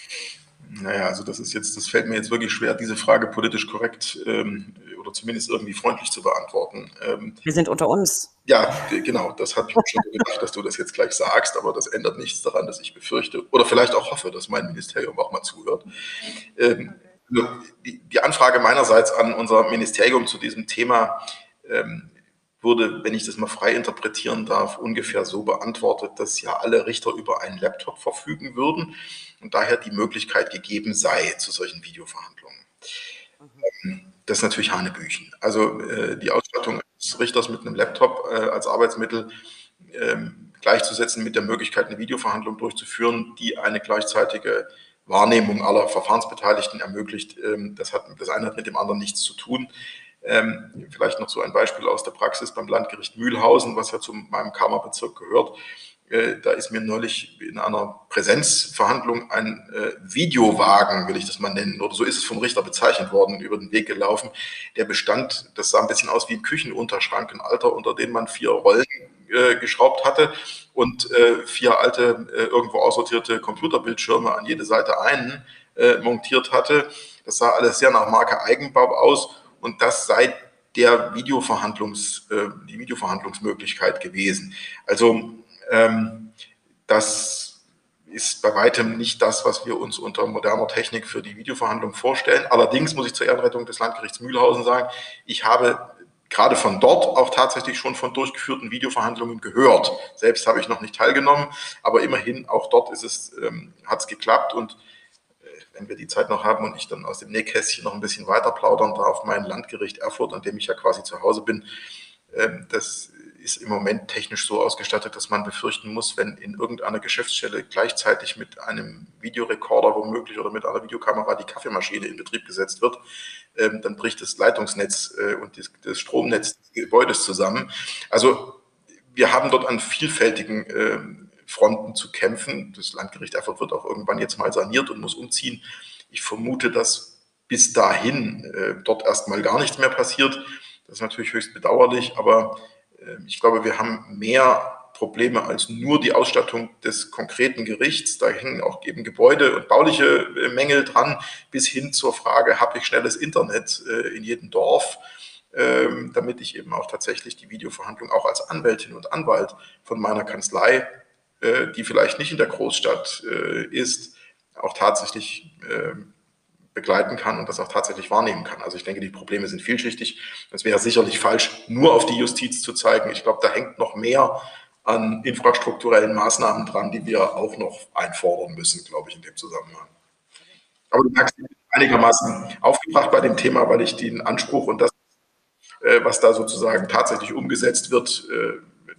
B: Naja, also das ist jetzt, das fällt mir jetzt wirklich schwer, diese Frage politisch korrekt ähm, oder zumindest irgendwie freundlich zu beantworten.
A: Ähm, Wir sind unter uns.
B: Ja, genau, das habe ich mir schon gedacht, dass du das jetzt gleich sagst, aber das ändert nichts daran, dass ich befürchte oder vielleicht auch hoffe, dass mein Ministerium auch mal zuhört. Ähm, die, die, Anfrage meinerseits an unser Ministerium zu diesem Thema ähm, wurde, wenn ich das mal frei interpretieren darf, ungefähr so beantwortet, dass ja alle Richter über einen Laptop verfügen würden und daher die Möglichkeit gegeben sei zu solchen Videoverhandlungen. Mhm. Das ist natürlich Hanebüchen. Also äh, die Ausstattung des Richters mit einem Laptop äh, als Arbeitsmittel ähm, gleichzusetzen mit der Möglichkeit, eine Videoverhandlung durchzuführen, die eine gleichzeitige Wahrnehmung aller Verfahrensbeteiligten ermöglicht. Ähm, das, hat, das eine hat mit dem anderen nichts zu tun. Ähm, vielleicht noch so ein Beispiel aus der Praxis beim Landgericht Mühlhausen, was ja zu meinem Kammerbezirk gehört. Äh, da ist mir neulich in einer Präsenzverhandlung ein äh, Videowagen, will ich das mal nennen, oder so ist es vom Richter bezeichnet worden, über den Weg gelaufen. Der bestand, das sah ein bisschen aus wie ein Küchenunterschrank, ein Alter, unter den man vier Rollen äh, geschraubt hatte und äh, vier alte, äh, irgendwo aussortierte Computerbildschirme an jede Seite einen montiert hatte. Das sah alles sehr nach Marke Eigenbau aus und das sei der Videoverhandlungs, die Videoverhandlungsmöglichkeit gewesen. Also ähm, das ist bei weitem nicht das, was wir uns unter moderner Technik für die Videoverhandlung vorstellen. Allerdings muss ich zur Ehrenrettung des Landgerichts Mühlhausen sagen, ich habe gerade von dort auch tatsächlich schon von durchgeführten Videoverhandlungen gehört. Selbst habe ich noch nicht teilgenommen, aber immerhin auch dort ist es, ähm, hat es geklappt und wenn wir die Zeit noch haben und ich dann aus dem Nähkästchen noch ein bisschen weiter plaudern darf, mein Landgericht Erfurt, an dem ich ja quasi zu Hause bin, ähm, das ist im Moment technisch so ausgestattet, dass man befürchten muss, wenn in irgendeiner Geschäftsstelle gleichzeitig mit einem Videorekorder womöglich oder mit einer Videokamera die Kaffeemaschine in Betrieb gesetzt wird, ähm, dann bricht das Leitungsnetz äh, und das Stromnetz des Gebäudes zusammen. Also wir haben dort an vielfältigen ähm, Fronten zu kämpfen. Das Landgericht Erfurt wird auch irgendwann jetzt mal saniert und muss umziehen. Ich vermute, dass bis dahin äh, dort erstmal gar nichts mehr passiert. Das ist natürlich höchst bedauerlich, aber äh, ich glaube, wir haben mehr Probleme als nur die Ausstattung des konkreten Gerichts. Da hängen auch eben Gebäude und bauliche äh, Mängel dran, bis hin zur Frage, habe ich schnelles Internet äh, in jedem Dorf? Ähm, damit ich eben auch tatsächlich die Videoverhandlung auch als Anwältin und Anwalt von meiner Kanzlei äh, die vielleicht nicht in der Großstadt ist, auch tatsächlich äh, begleiten kann und das auch tatsächlich wahrnehmen kann. Also ich denke, die Probleme sind vielschichtig. Es wäre sicherlich falsch, nur auf die Justiz zu zeigen. Ich glaube, da hängt noch mehr an infrastrukturellen Maßnahmen dran, die wir auch noch einfordern müssen, glaube ich, in dem Zusammenhang. Aber du merkst, einigermaßen aufgebracht bei dem Thema, weil ich den Anspruch und das, was da sozusagen tatsächlich umgesetzt wird,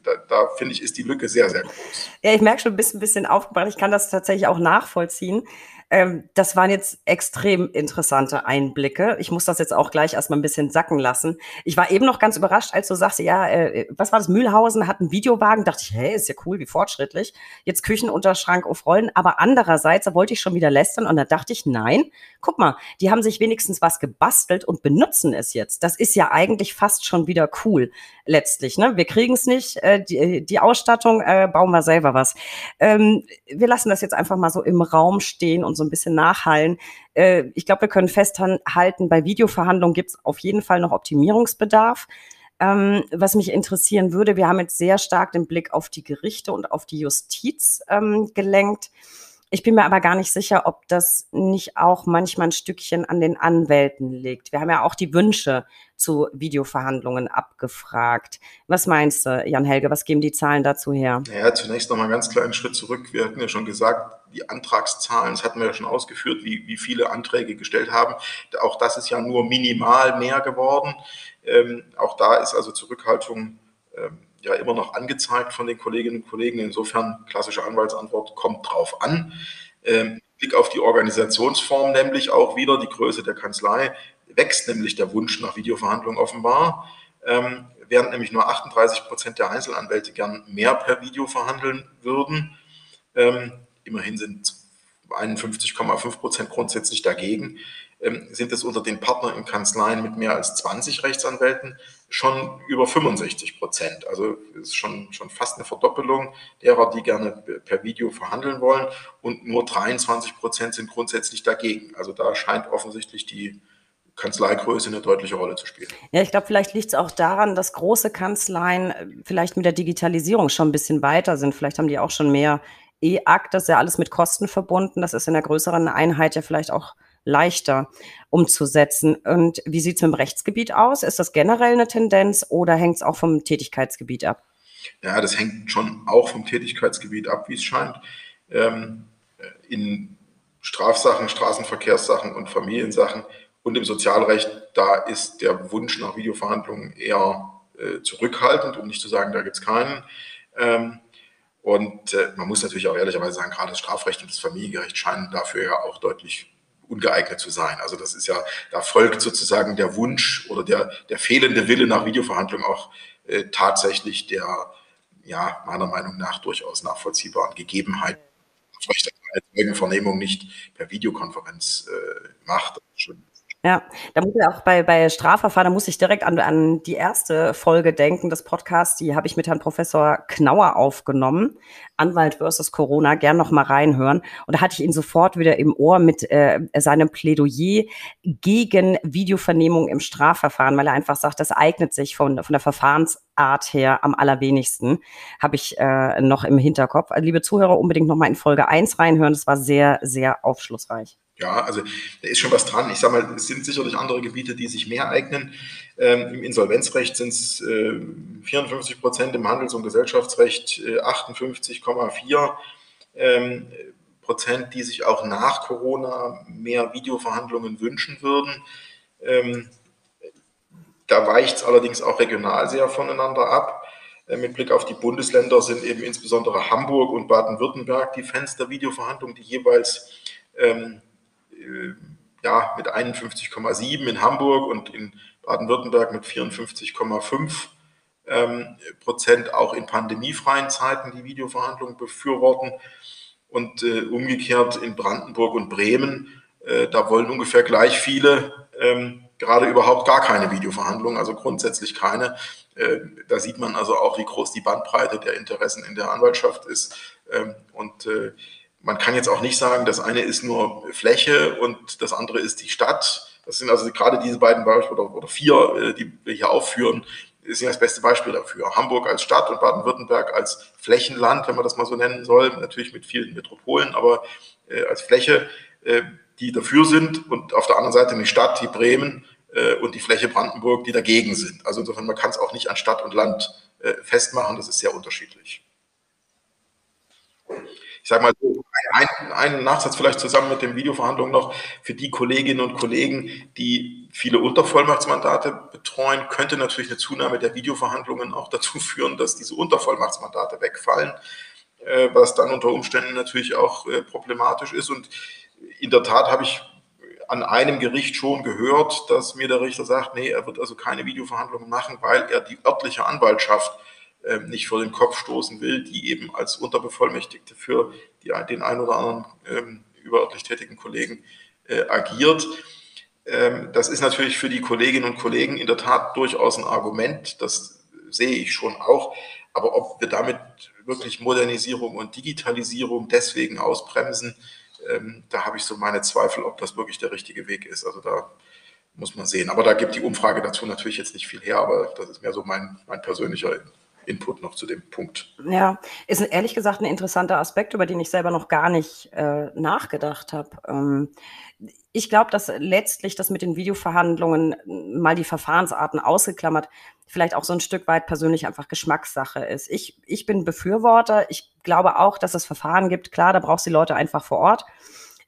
B: da, da finde ich, ist die Lücke sehr, sehr groß.
A: Ja, ich merke schon, du bist ein bisschen aufgebracht. Ich kann das tatsächlich auch nachvollziehen. Ähm, das waren jetzt extrem interessante Einblicke. Ich muss das jetzt auch gleich erstmal ein bisschen sacken lassen. Ich war eben noch ganz überrascht, als du sagst, ja, äh, was war das? Mühlhausen hat einen Videowagen. Dachte ich, hey, ist ja cool, wie fortschrittlich. Jetzt Küchenunterschrank auf Rollen. Aber andererseits, da wollte ich schon wieder lästern und da dachte ich, nein, guck mal, die haben sich wenigstens was gebastelt und benutzen es jetzt. Das ist ja eigentlich fast schon wieder cool, letztlich. Ne? Wir kriegen es nicht, äh, die, die Ausstattung, äh, bauen wir selber was. Ähm, wir lassen das jetzt einfach mal so im Raum stehen und so ein bisschen nachhallen. Äh, ich glaube, wir können festhalten, bei Videoverhandlungen gibt es auf jeden Fall noch Optimierungsbedarf. Ähm, was mich interessieren würde, wir haben jetzt sehr stark den Blick auf die Gerichte und auf die Justiz ähm, gelenkt. Ich bin mir aber gar nicht sicher, ob das nicht auch manchmal ein Stückchen an den Anwälten liegt. Wir haben ja auch die Wünsche zu Videoverhandlungen abgefragt. Was meinst du, Jan-Helge? Was geben die Zahlen dazu her?
B: Ja, zunächst noch mal einen ganz kleinen Schritt zurück. Wir hatten ja schon gesagt, die Antragszahlen, das hatten wir ja schon ausgeführt, wie, wie viele Anträge gestellt haben. Auch das ist ja nur minimal mehr geworden. Ähm, auch da ist also Zurückhaltung ähm, ja immer noch angezeigt von den Kolleginnen und Kollegen. Insofern klassische Anwaltsantwort kommt drauf an. Ähm, Blick auf die Organisationsform nämlich auch wieder, die Größe der Kanzlei, wächst nämlich der Wunsch nach Videoverhandlungen offenbar. Ähm, während nämlich nur 38 Prozent der Einzelanwälte gern mehr per Video verhandeln würden. Ähm, immerhin sind 51,5 Prozent grundsätzlich dagegen. ähm, sind es unter den Partnern in Kanzleien mit mehr als 20 Rechtsanwälten schon über 65 Prozent. Also ist schon, schon fast eine Verdoppelung derer, die gerne per Video verhandeln wollen. Und nur 23 Prozent sind grundsätzlich dagegen. Also da scheint offensichtlich die Kanzleigröße eine deutliche Rolle zu spielen.
A: Ja, ich glaube, vielleicht liegt es auch daran, dass große Kanzleien äh, vielleicht mit der Digitalisierung schon ein bisschen weiter sind. Vielleicht haben die auch schon mehr E-Akt, das ist ja alles mit Kosten verbunden. Das ist in der größeren Einheit ja vielleicht auch leichter umzusetzen. Und wie sieht es mit dem Rechtsgebiet aus? Ist das generell eine Tendenz oder hängt es auch vom Tätigkeitsgebiet ab?
B: Ja, das hängt schon auch vom Tätigkeitsgebiet ab, wie es scheint. Ähm, in Strafsachen, Straßenverkehrssachen und Familiensachen und im Sozialrecht, da ist der Wunsch nach Videoverhandlungen eher äh, zurückhaltend, um nicht zu sagen, da gibt es keinen. Ähm, und äh, man muss natürlich auch ehrlicherweise sagen, gerade das Strafrecht und das Familiengerecht scheinen dafür ja auch deutlich ungeeignet zu sein. Also das ist ja, da folgt sozusagen der Wunsch oder der, der fehlende Wille nach Videoverhandlungen auch äh, tatsächlich der, ja, meiner Meinung nach durchaus nachvollziehbaren Gegebenheit. Eine Zeugenvernehmung nicht per Videokonferenz äh, macht. Schon
A: ja, da muss ich auch bei, bei Strafverfahren, da muss ich direkt an, an die erste Folge denken des Podcasts, die habe ich mit Herrn Professor Knauer aufgenommen. Anwalt versus Corona, gern noch mal reinhören. Und da hatte ich ihn sofort wieder im Ohr mit äh, seinem Plädoyer gegen Videovernehmung im Strafverfahren, weil er einfach sagt, das eignet sich von, von der Verfahrensart her am allerwenigsten, habe ich äh, noch im Hinterkopf. Also, liebe Zuhörer, unbedingt noch mal in Folge 1 reinhören. Das war sehr, sehr aufschlussreich.
B: Ja, also da ist schon was dran. Ich sage mal, es sind sicherlich andere Gebiete, die sich mehr eignen. Ähm, Im Insolvenzrecht sind es äh, 54 Prozent, im Handels- und Gesellschaftsrecht äh, 58,4 ähm, Prozent, die sich auch nach Corona mehr Videoverhandlungen wünschen würden. Ähm, da weicht es allerdings auch regional sehr voneinander ab. Äh, mit Blick auf die Bundesländer sind eben insbesondere Hamburg und Baden-Württemberg die Fans der Videoverhandlungen, die jeweils ähm, äh, ja, mit 51,7 in Hamburg und in Baden-Württemberg mit 54,5 ähm, Prozent auch in pandemiefreien Zeiten die Videoverhandlungen befürworten. Und äh, umgekehrt in Brandenburg und Bremen, äh, da wollen ungefähr gleich viele ähm, gerade überhaupt gar keine Videoverhandlungen, also grundsätzlich keine. Äh, da sieht man also auch, wie groß die Bandbreite der Interessen in der Anwaltschaft ist. Ähm, und äh, man kann jetzt auch nicht sagen, das eine ist nur Fläche und das andere ist die Stadt. Das sind also gerade diese beiden Beispiele oder, vier, äh, die wir hier aufführen, sind das beste Beispiel dafür. Hamburg als Stadt und Baden-Württemberg als Flächenland, wenn man das mal so nennen soll, natürlich mit vielen Metropolen, aber äh, als Fläche, äh, die dafür sind und auf der anderen Seite eine Stadt, die Bremen und die Fläche Brandenburg, die dagegen sind. Also insofern, man kann es auch nicht an Stadt und Land festmachen, das ist sehr unterschiedlich ich sage mal so, ein, ein Nachsatz vielleicht zusammen mit den Videoverhandlungen noch für die Kolleginnen und Kollegen, die viele Untervollmachtsmandate betreuen, könnte natürlich eine Zunahme der Videoverhandlungen auch dazu führen, dass diese Untervollmachtsmandate wegfallen, äh, was dann unter Umständen natürlich auch äh, problematisch ist. Und in der Tat habe ich an einem Gericht schon gehört, dass mir der Richter sagt, nee, er wird also keine Videoverhandlungen machen, weil er die örtliche Anwaltschaft nicht vor den Kopf stoßen will, die eben als Unterbevollmächtigte für die, den einen oder anderen ähm, überörtlich tätigen Kollegen äh, agiert. Ähm, das ist natürlich für die Kolleginnen und Kollegen in der Tat durchaus ein Argument, das sehe ich schon auch. Aber ob wir damit wirklich Modernisierung und Digitalisierung deswegen ausbremsen, ähm, da habe ich so meine Zweifel, ob das wirklich der richtige Weg ist. Also da muss man sehen. Aber da gibt die Umfrage dazu natürlich jetzt nicht viel her, aber das ist mehr so mein, mein persönlicher Input noch zu dem Punkt.
A: Ja, ist ehrlich gesagt ein interessanter Aspekt, über den ich selber noch gar nicht äh, nachgedacht habe. Ähm, ich glaube, dass letztlich das mit den Videoverhandlungen mal die Verfahrensarten ausgeklammert, vielleicht auch so ein Stück weit persönlich einfach Geschmackssache ist. Ich, ich bin Befürworter. Ich glaube auch, dass es Verfahren gibt. Klar, da brauchst du die Leute einfach vor Ort.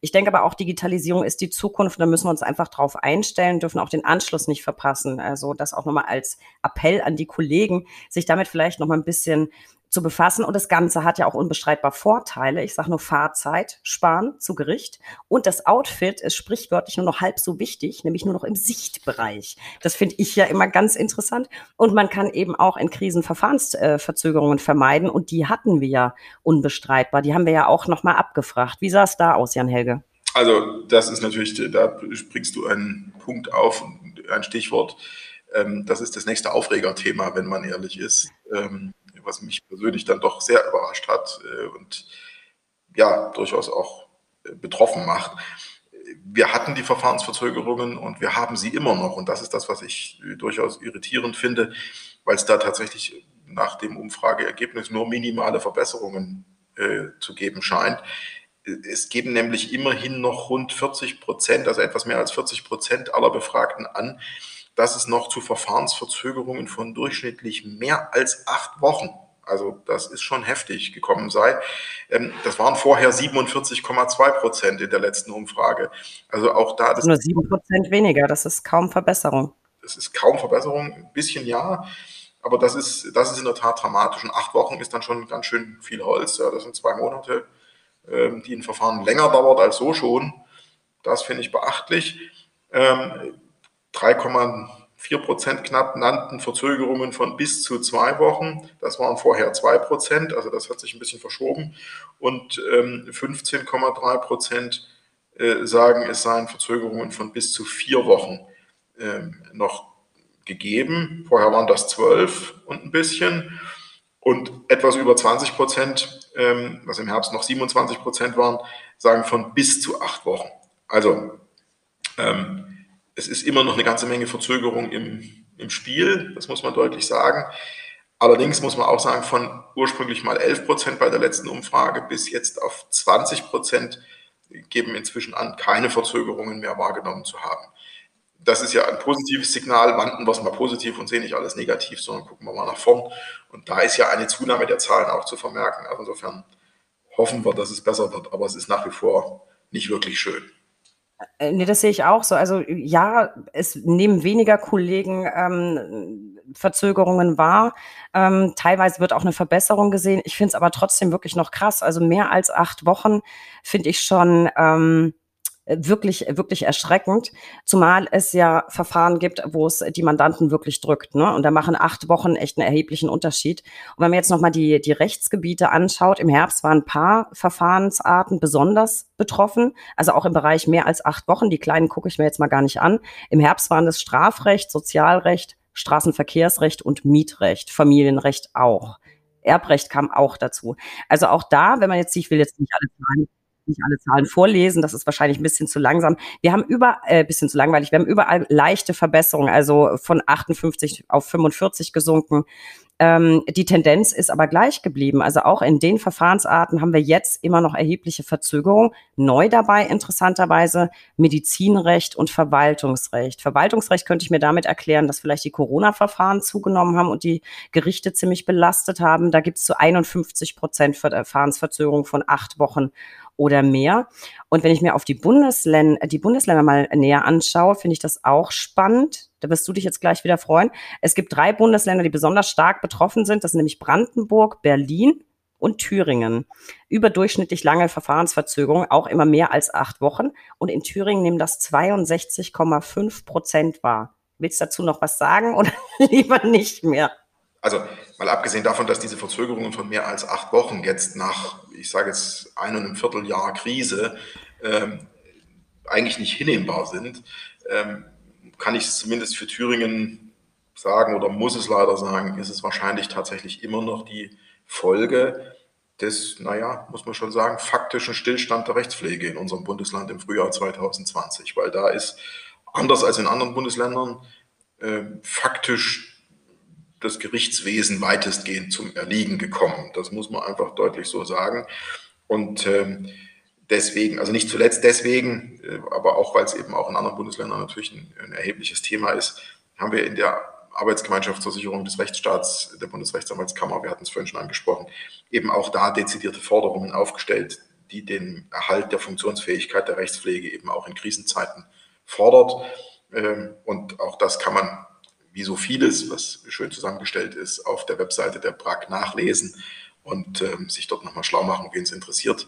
A: Ich denke aber auch, Digitalisierung ist die Zukunft. Da müssen wir uns einfach drauf einstellen, dürfen auch den Anschluss nicht verpassen. Also das auch nochmal als Appell an die Kollegen, sich damit vielleicht nochmal ein bisschen zu befassen. Und das Ganze hat ja auch unbestreitbar Vorteile. Ich sage nur Fahrzeit sparen zu Gericht. Und das Outfit ist sprichwörtlich nur noch halb so wichtig, nämlich nur noch im Sichtbereich. Das finde ich ja immer ganz interessant. Und man kann eben auch in Krisen Verfahrensverzögerungen vermeiden. Und die hatten wir ja unbestreitbar. Die haben wir ja auch nochmal abgefragt. Wie sah es da aus, Jan Helge?
B: Also das ist natürlich, da springst du einen Punkt auf, ein Stichwort. Ähm, das ist das nächste Aufregerthema, wenn man ehrlich ist, ähm, was mich persönlich dann doch sehr überrascht hat äh, und ja, durchaus auch äh, betroffen macht. Wir hatten die Verfahrensverzögerungen und wir haben sie immer noch. Und das ist das, was ich durchaus irritierend finde, weil es da tatsächlich nach dem Umfrageergebnis nur minimale Verbesserungen äh, zu geben scheint. Es geben nämlich immerhin noch rund 40 Prozent, also etwas mehr als 40 Prozent aller Befragten an, dass es noch zu Verfahrensverzögerungen von durchschnittlich mehr als acht Wochen, also das ist schon heftig gekommen sei. Ähm, das waren vorher 47,2 Prozent in der letzten Umfrage. Also auch da.
A: Das nur sieben Prozent weniger, das ist kaum Verbesserung.
B: Das ist kaum Verbesserung, ein bisschen ja. Aber das ist, das ist in der Tat dramatisch. Und acht Wochen ist dann schon ganz schön viel Holz. Ja, das sind zwei Monate, ähm, die ein Verfahren länger dauert als so schon. Das finde ich beachtlich. Ähm, 3,4 Prozent knapp nannten Verzögerungen von bis zu zwei Wochen. Das waren vorher zwei Prozent, also das hat sich ein bisschen verschoben. Und ähm, 15,3 Prozent äh, sagen, es seien Verzögerungen von bis zu vier Wochen ähm, noch gegeben. Vorher waren das zwölf und ein bisschen. Und etwas über 20 Prozent, ähm, was im Herbst noch 27 Prozent waren, sagen von bis zu acht Wochen. Also ähm, es ist immer noch eine ganze Menge Verzögerung im, im Spiel, das muss man deutlich sagen. Allerdings muss man auch sagen, von ursprünglich mal 11 Prozent bei der letzten Umfrage bis jetzt auf 20 Prozent geben inzwischen an, keine Verzögerungen mehr wahrgenommen zu haben das ist ja ein positives Signal. Wanden wir es mal positiv und sehen nicht alles negativ, sondern gucken wir mal nach vorn. Und da ist ja eine Zunahme der Zahlen auch zu vermerken. Also insofern hoffen wir, dass es besser wird, aber es ist nach wie vor nicht wirklich schön.
A: Äh, nee, das sehe ich auch so. Also ja, es nehmen weniger Kollegen ähm, Verzögerungen wahr. Ähm, teilweise wird auch eine Verbesserung gesehen. Ich finde es aber trotzdem wirklich noch krass. Also mehr als acht Wochen finde ich schon. Ähm, wirklich, wirklich erschreckend. Zumal es ja Verfahren gibt, wo es die Mandanten wirklich drückt. Ne? Und da machen acht Wochen echt einen erheblichen Unterschied. Und wenn man jetzt nochmal die, die Rechtsgebiete anschaut, im Herbst waren ein paar Verfahrensarten besonders betroffen. Also auch im Bereich mehr als acht Wochen. Die kleinen gucke ich mir jetzt mal gar nicht an. Im Herbst waren es Strafrecht, Sozialrecht, Straßenverkehrsrecht und Mietrecht, Familienrecht auch. Erbrecht kam auch dazu. Also auch da, wenn man jetzt, ich will jetzt nicht alle Zahlen nicht alle Zahlen vorlesen, das ist wahrscheinlich ein bisschen zu langsam. Wir haben über, äh, bisschen zu langweilig, wir haben überall leichte Verbesserungen, also von 58 auf 45 gesunken. Ähm, die Tendenz ist aber gleich geblieben. Also auch in den Verfahrensarten haben wir jetzt immer noch erhebliche Verzögerungen. Neu dabei interessanterweise Medizinrecht und Verwaltungsrecht. Verwaltungsrecht könnte ich mir damit erklären, dass vielleicht die Corona-Verfahren zugenommen haben und die Gerichte ziemlich belastet haben. Da gibt es zu 51 Prozent Verfahrensverzögerung von acht Wochen oder mehr. Und wenn ich mir auf die Bundesländer, die Bundesländer mal näher anschaue, finde ich das auch spannend. Da wirst du dich jetzt gleich wieder freuen. Es gibt drei Bundesländer, die besonders stark betroffen sind. Das sind nämlich Brandenburg, Berlin und Thüringen. Überdurchschnittlich lange Verfahrensverzögerungen, auch immer mehr als acht Wochen. Und in Thüringen nehmen das 62,5 Prozent wahr. Willst du dazu noch was sagen oder lieber nicht mehr?
B: Also mal abgesehen davon, dass diese Verzögerungen von mehr als acht Wochen jetzt nach, ich sage jetzt, ein und einem Vierteljahr Krise ähm, eigentlich nicht hinnehmbar sind, ähm, kann ich es zumindest für Thüringen sagen oder muss es leider sagen, ist es wahrscheinlich tatsächlich immer noch die Folge des, naja, muss man schon sagen, faktischen Stillstand der Rechtspflege in unserem Bundesland im Frühjahr 2020, weil da ist anders als in anderen Bundesländern äh, faktisch das Gerichtswesen weitestgehend zum Erliegen gekommen. Das muss man einfach deutlich so sagen. Und ähm, deswegen, also nicht zuletzt deswegen, äh, aber auch weil es eben auch in anderen Bundesländern natürlich ein, ein, erhebliches Thema ist, haben wir in der Arbeitsgemeinschaftsversicherung des Rechtsstaats der Bundesrechtsanwaltskammer, wir hatten es vorhin schon angesprochen, eben auch da dezidierte Forderungen aufgestellt, die den Erhalt der Funktionsfähigkeit der Rechtspflege eben auch in Krisenzeiten fordert. Ähm, und auch das kann man wie so vieles, was schön zusammengestellt ist, auf der Webseite der BRAG nachlesen und äh, sich dort nochmal schlau machen, wen es interessiert.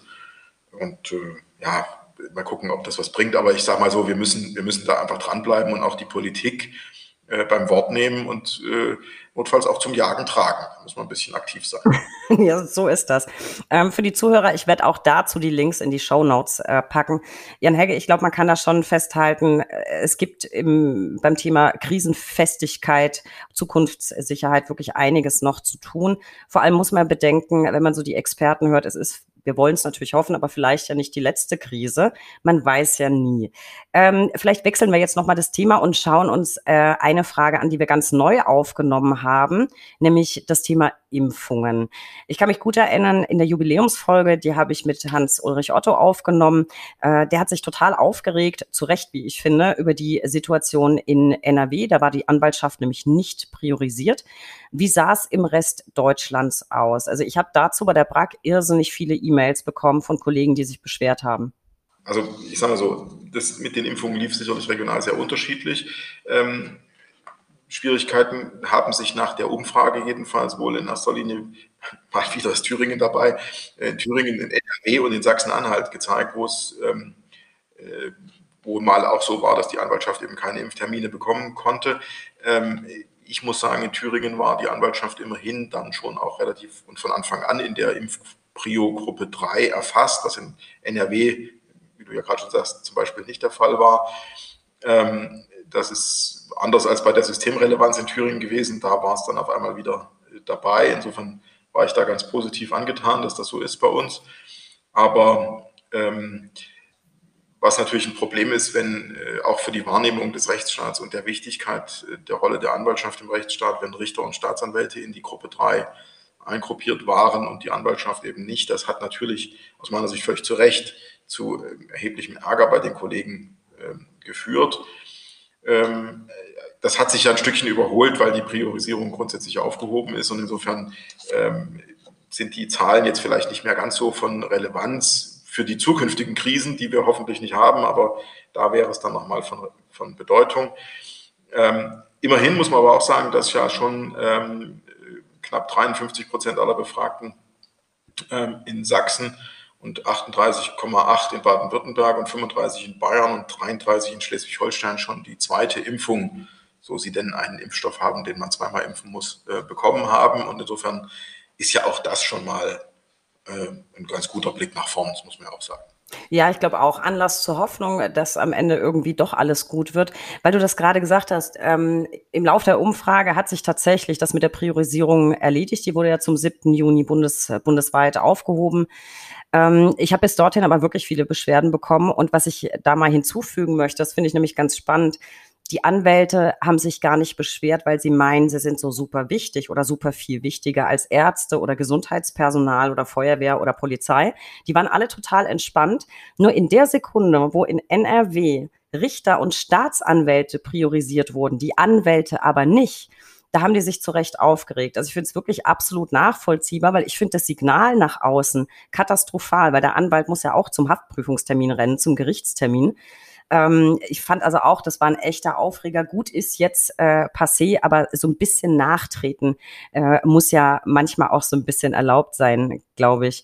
B: Und äh, ja, mal gucken, ob das was bringt. Aber ich sage mal so, wir müssen, wir müssen da einfach dranbleiben und auch die Politik äh, beim Wort nehmen und äh, notfalls auch zum Jagen tragen. Da muss man ein bisschen aktiv sein.
A: ja, so ist das. Ähm, für die Zuhörer, ich werde auch dazu die Links in die Show Notes äh, packen. Jan Hegge, ich glaube, man kann da schon festhalten, äh, es gibt im, beim Thema Krisenfestigkeit, Zukunftssicherheit wirklich einiges noch zu tun. Vor allem muss man bedenken, wenn man so die Experten hört, es ist wir wollen es natürlich hoffen, aber vielleicht ja nicht die letzte Krise. Man weiß ja nie. Ähm, vielleicht wechseln wir jetzt nochmal das Thema und schauen uns äh, eine Frage an, die wir ganz neu aufgenommen haben, nämlich das Thema Impfungen. Ich kann mich gut erinnern, in der Jubiläumsfolge, die habe ich mit Hans-Ulrich Otto aufgenommen. Äh, der hat sich total aufgeregt, zu Recht, wie ich finde, über die Situation in NRW. Da war die Anwaltschaft nämlich nicht priorisiert. Wie sah es im Rest Deutschlands aus? Also ich habe dazu bei der BRAG irrsinnig viele E-Mails bekommen von Kollegen, die sich beschwert haben.
B: Also ich sage mal so, das mit den Impfungen lief sicherlich regional sehr unterschiedlich. Ähm, Schwierigkeiten haben sich nach der Umfrage jedenfalls wohl in erster Linie, mal wieder ist Thüringen dabei, in Thüringen, in NRW und in Sachsen-Anhalt gezeigt, wo es ähm, äh, wo mal auch so war, dass die Anwaltschaft eben keine Impftermine bekommen konnte. Ähm, ich muss sagen, in Thüringen war die Anwaltschaft immerhin dann schon auch relativ und von Anfang an in der Impfprio-Gruppe 3 erfasst, was in NRW, wie du ja gerade schon sagst, zum Beispiel nicht der Fall war. Ähm, das ist anders als bei der Systemrelevanz in Thüringen gewesen. Da war es dann auf einmal wieder dabei. Insofern war ich da ganz positiv angetan, dass das so ist bei uns. Aber ähm, was natürlich ein Problem ist, wenn äh, auch für die Wahrnehmung des Rechtsstaats und der Wichtigkeit äh, der Rolle der Anwaltschaft im Rechtsstaat, wenn Richter und Staatsanwälte in die Gruppe 3 eingruppiert waren und die Anwaltschaft eben nicht. Das hat natürlich aus meiner Sicht völlig zu Recht zu äh, erheblichem Ärger bei den Kollegen äh, geführt. Ähm, das hat sich ja ein Stückchen überholt, weil die Priorisierung grundsätzlich aufgehoben ist und insofern ähm, sind die Zahlen jetzt vielleicht nicht mehr ganz so von Relevanz für die zukünftigen Krisen, die wir hoffentlich nicht haben, aber da wäre es dann nochmal von, von Bedeutung. Ähm, immerhin muss man aber auch sagen, dass ja schon ähm, knapp 53 Prozent aller Befragten ähm, in Sachsen und 38,8 in Baden-Württemberg und 35 in Bayern und 33 in Schleswig-Holstein schon die zweite Impfung, so sie denn einen Impfstoff haben, den man zweimal impfen muss, äh, bekommen haben. Und insofern ist ja auch das schon mal äh, ein ganz guter Blick nach vorn, das muss man ja auch sagen.
A: Ja, ich glaube auch Anlass zur Hoffnung, dass am Ende irgendwie doch alles gut wird. Weil du das gerade gesagt hast, ähm, im Lauf der Umfrage hat sich tatsächlich das mit der Priorisierung erledigt. Die wurde ja zum 7. Juni bundes, bundesweit aufgehoben. Ähm, ich habe bis dorthin aber wirklich viele Beschwerden bekommen. Und was ich da mal hinzufügen möchte, das finde ich nämlich ganz spannend, die Anwälte haben sich gar nicht beschwert, weil sie meinen, sie sind so super wichtig oder super viel wichtiger als Ärzte oder Gesundheitspersonal oder Feuerwehr oder Polizei. Die waren alle total entspannt. Nur in der Sekunde, wo in NRW Richter und Staatsanwälte priorisiert wurden, die Anwälte aber nicht, da haben die sich zu Recht aufgeregt. Also ich finde es wirklich absolut nachvollziehbar, weil ich finde das Signal nach außen katastrophal, weil der Anwalt muss ja auch zum Haftprüfungstermin rennen, zum Gerichtstermin. Ähm, ich fand also auch, das war ein echter Aufreger. Gut ist jetzt äh, passé, aber so ein bisschen nachtreten äh, muss ja manchmal auch so ein bisschen erlaubt sein, glaube ich.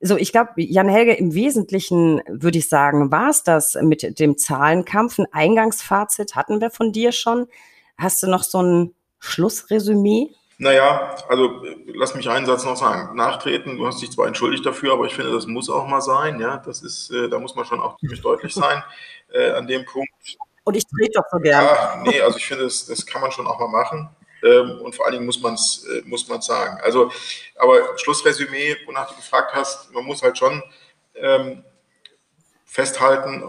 A: So, ich glaube, Jan Helge, im Wesentlichen würde ich sagen, war es das mit dem Zahlenkampf. Ein Eingangsfazit hatten wir von dir schon. Hast du noch so ein Schlussresümee?
B: Naja, also lass mich einen Satz noch sagen. Nachtreten, du hast dich zwar entschuldigt dafür, aber ich finde, das muss auch mal sein. Ja, das ist, äh, da muss man schon auch ziemlich deutlich sein äh, an dem Punkt.
A: Und ich trete doch so gerne.
B: Ja, nee, also ich finde, das, das kann man schon auch mal machen. Ähm, und vor allen Dingen muss man es äh, muss man's sagen. Also, aber Schlussresümee, wonach du gefragt hast, man muss halt schon ähm, festhalten,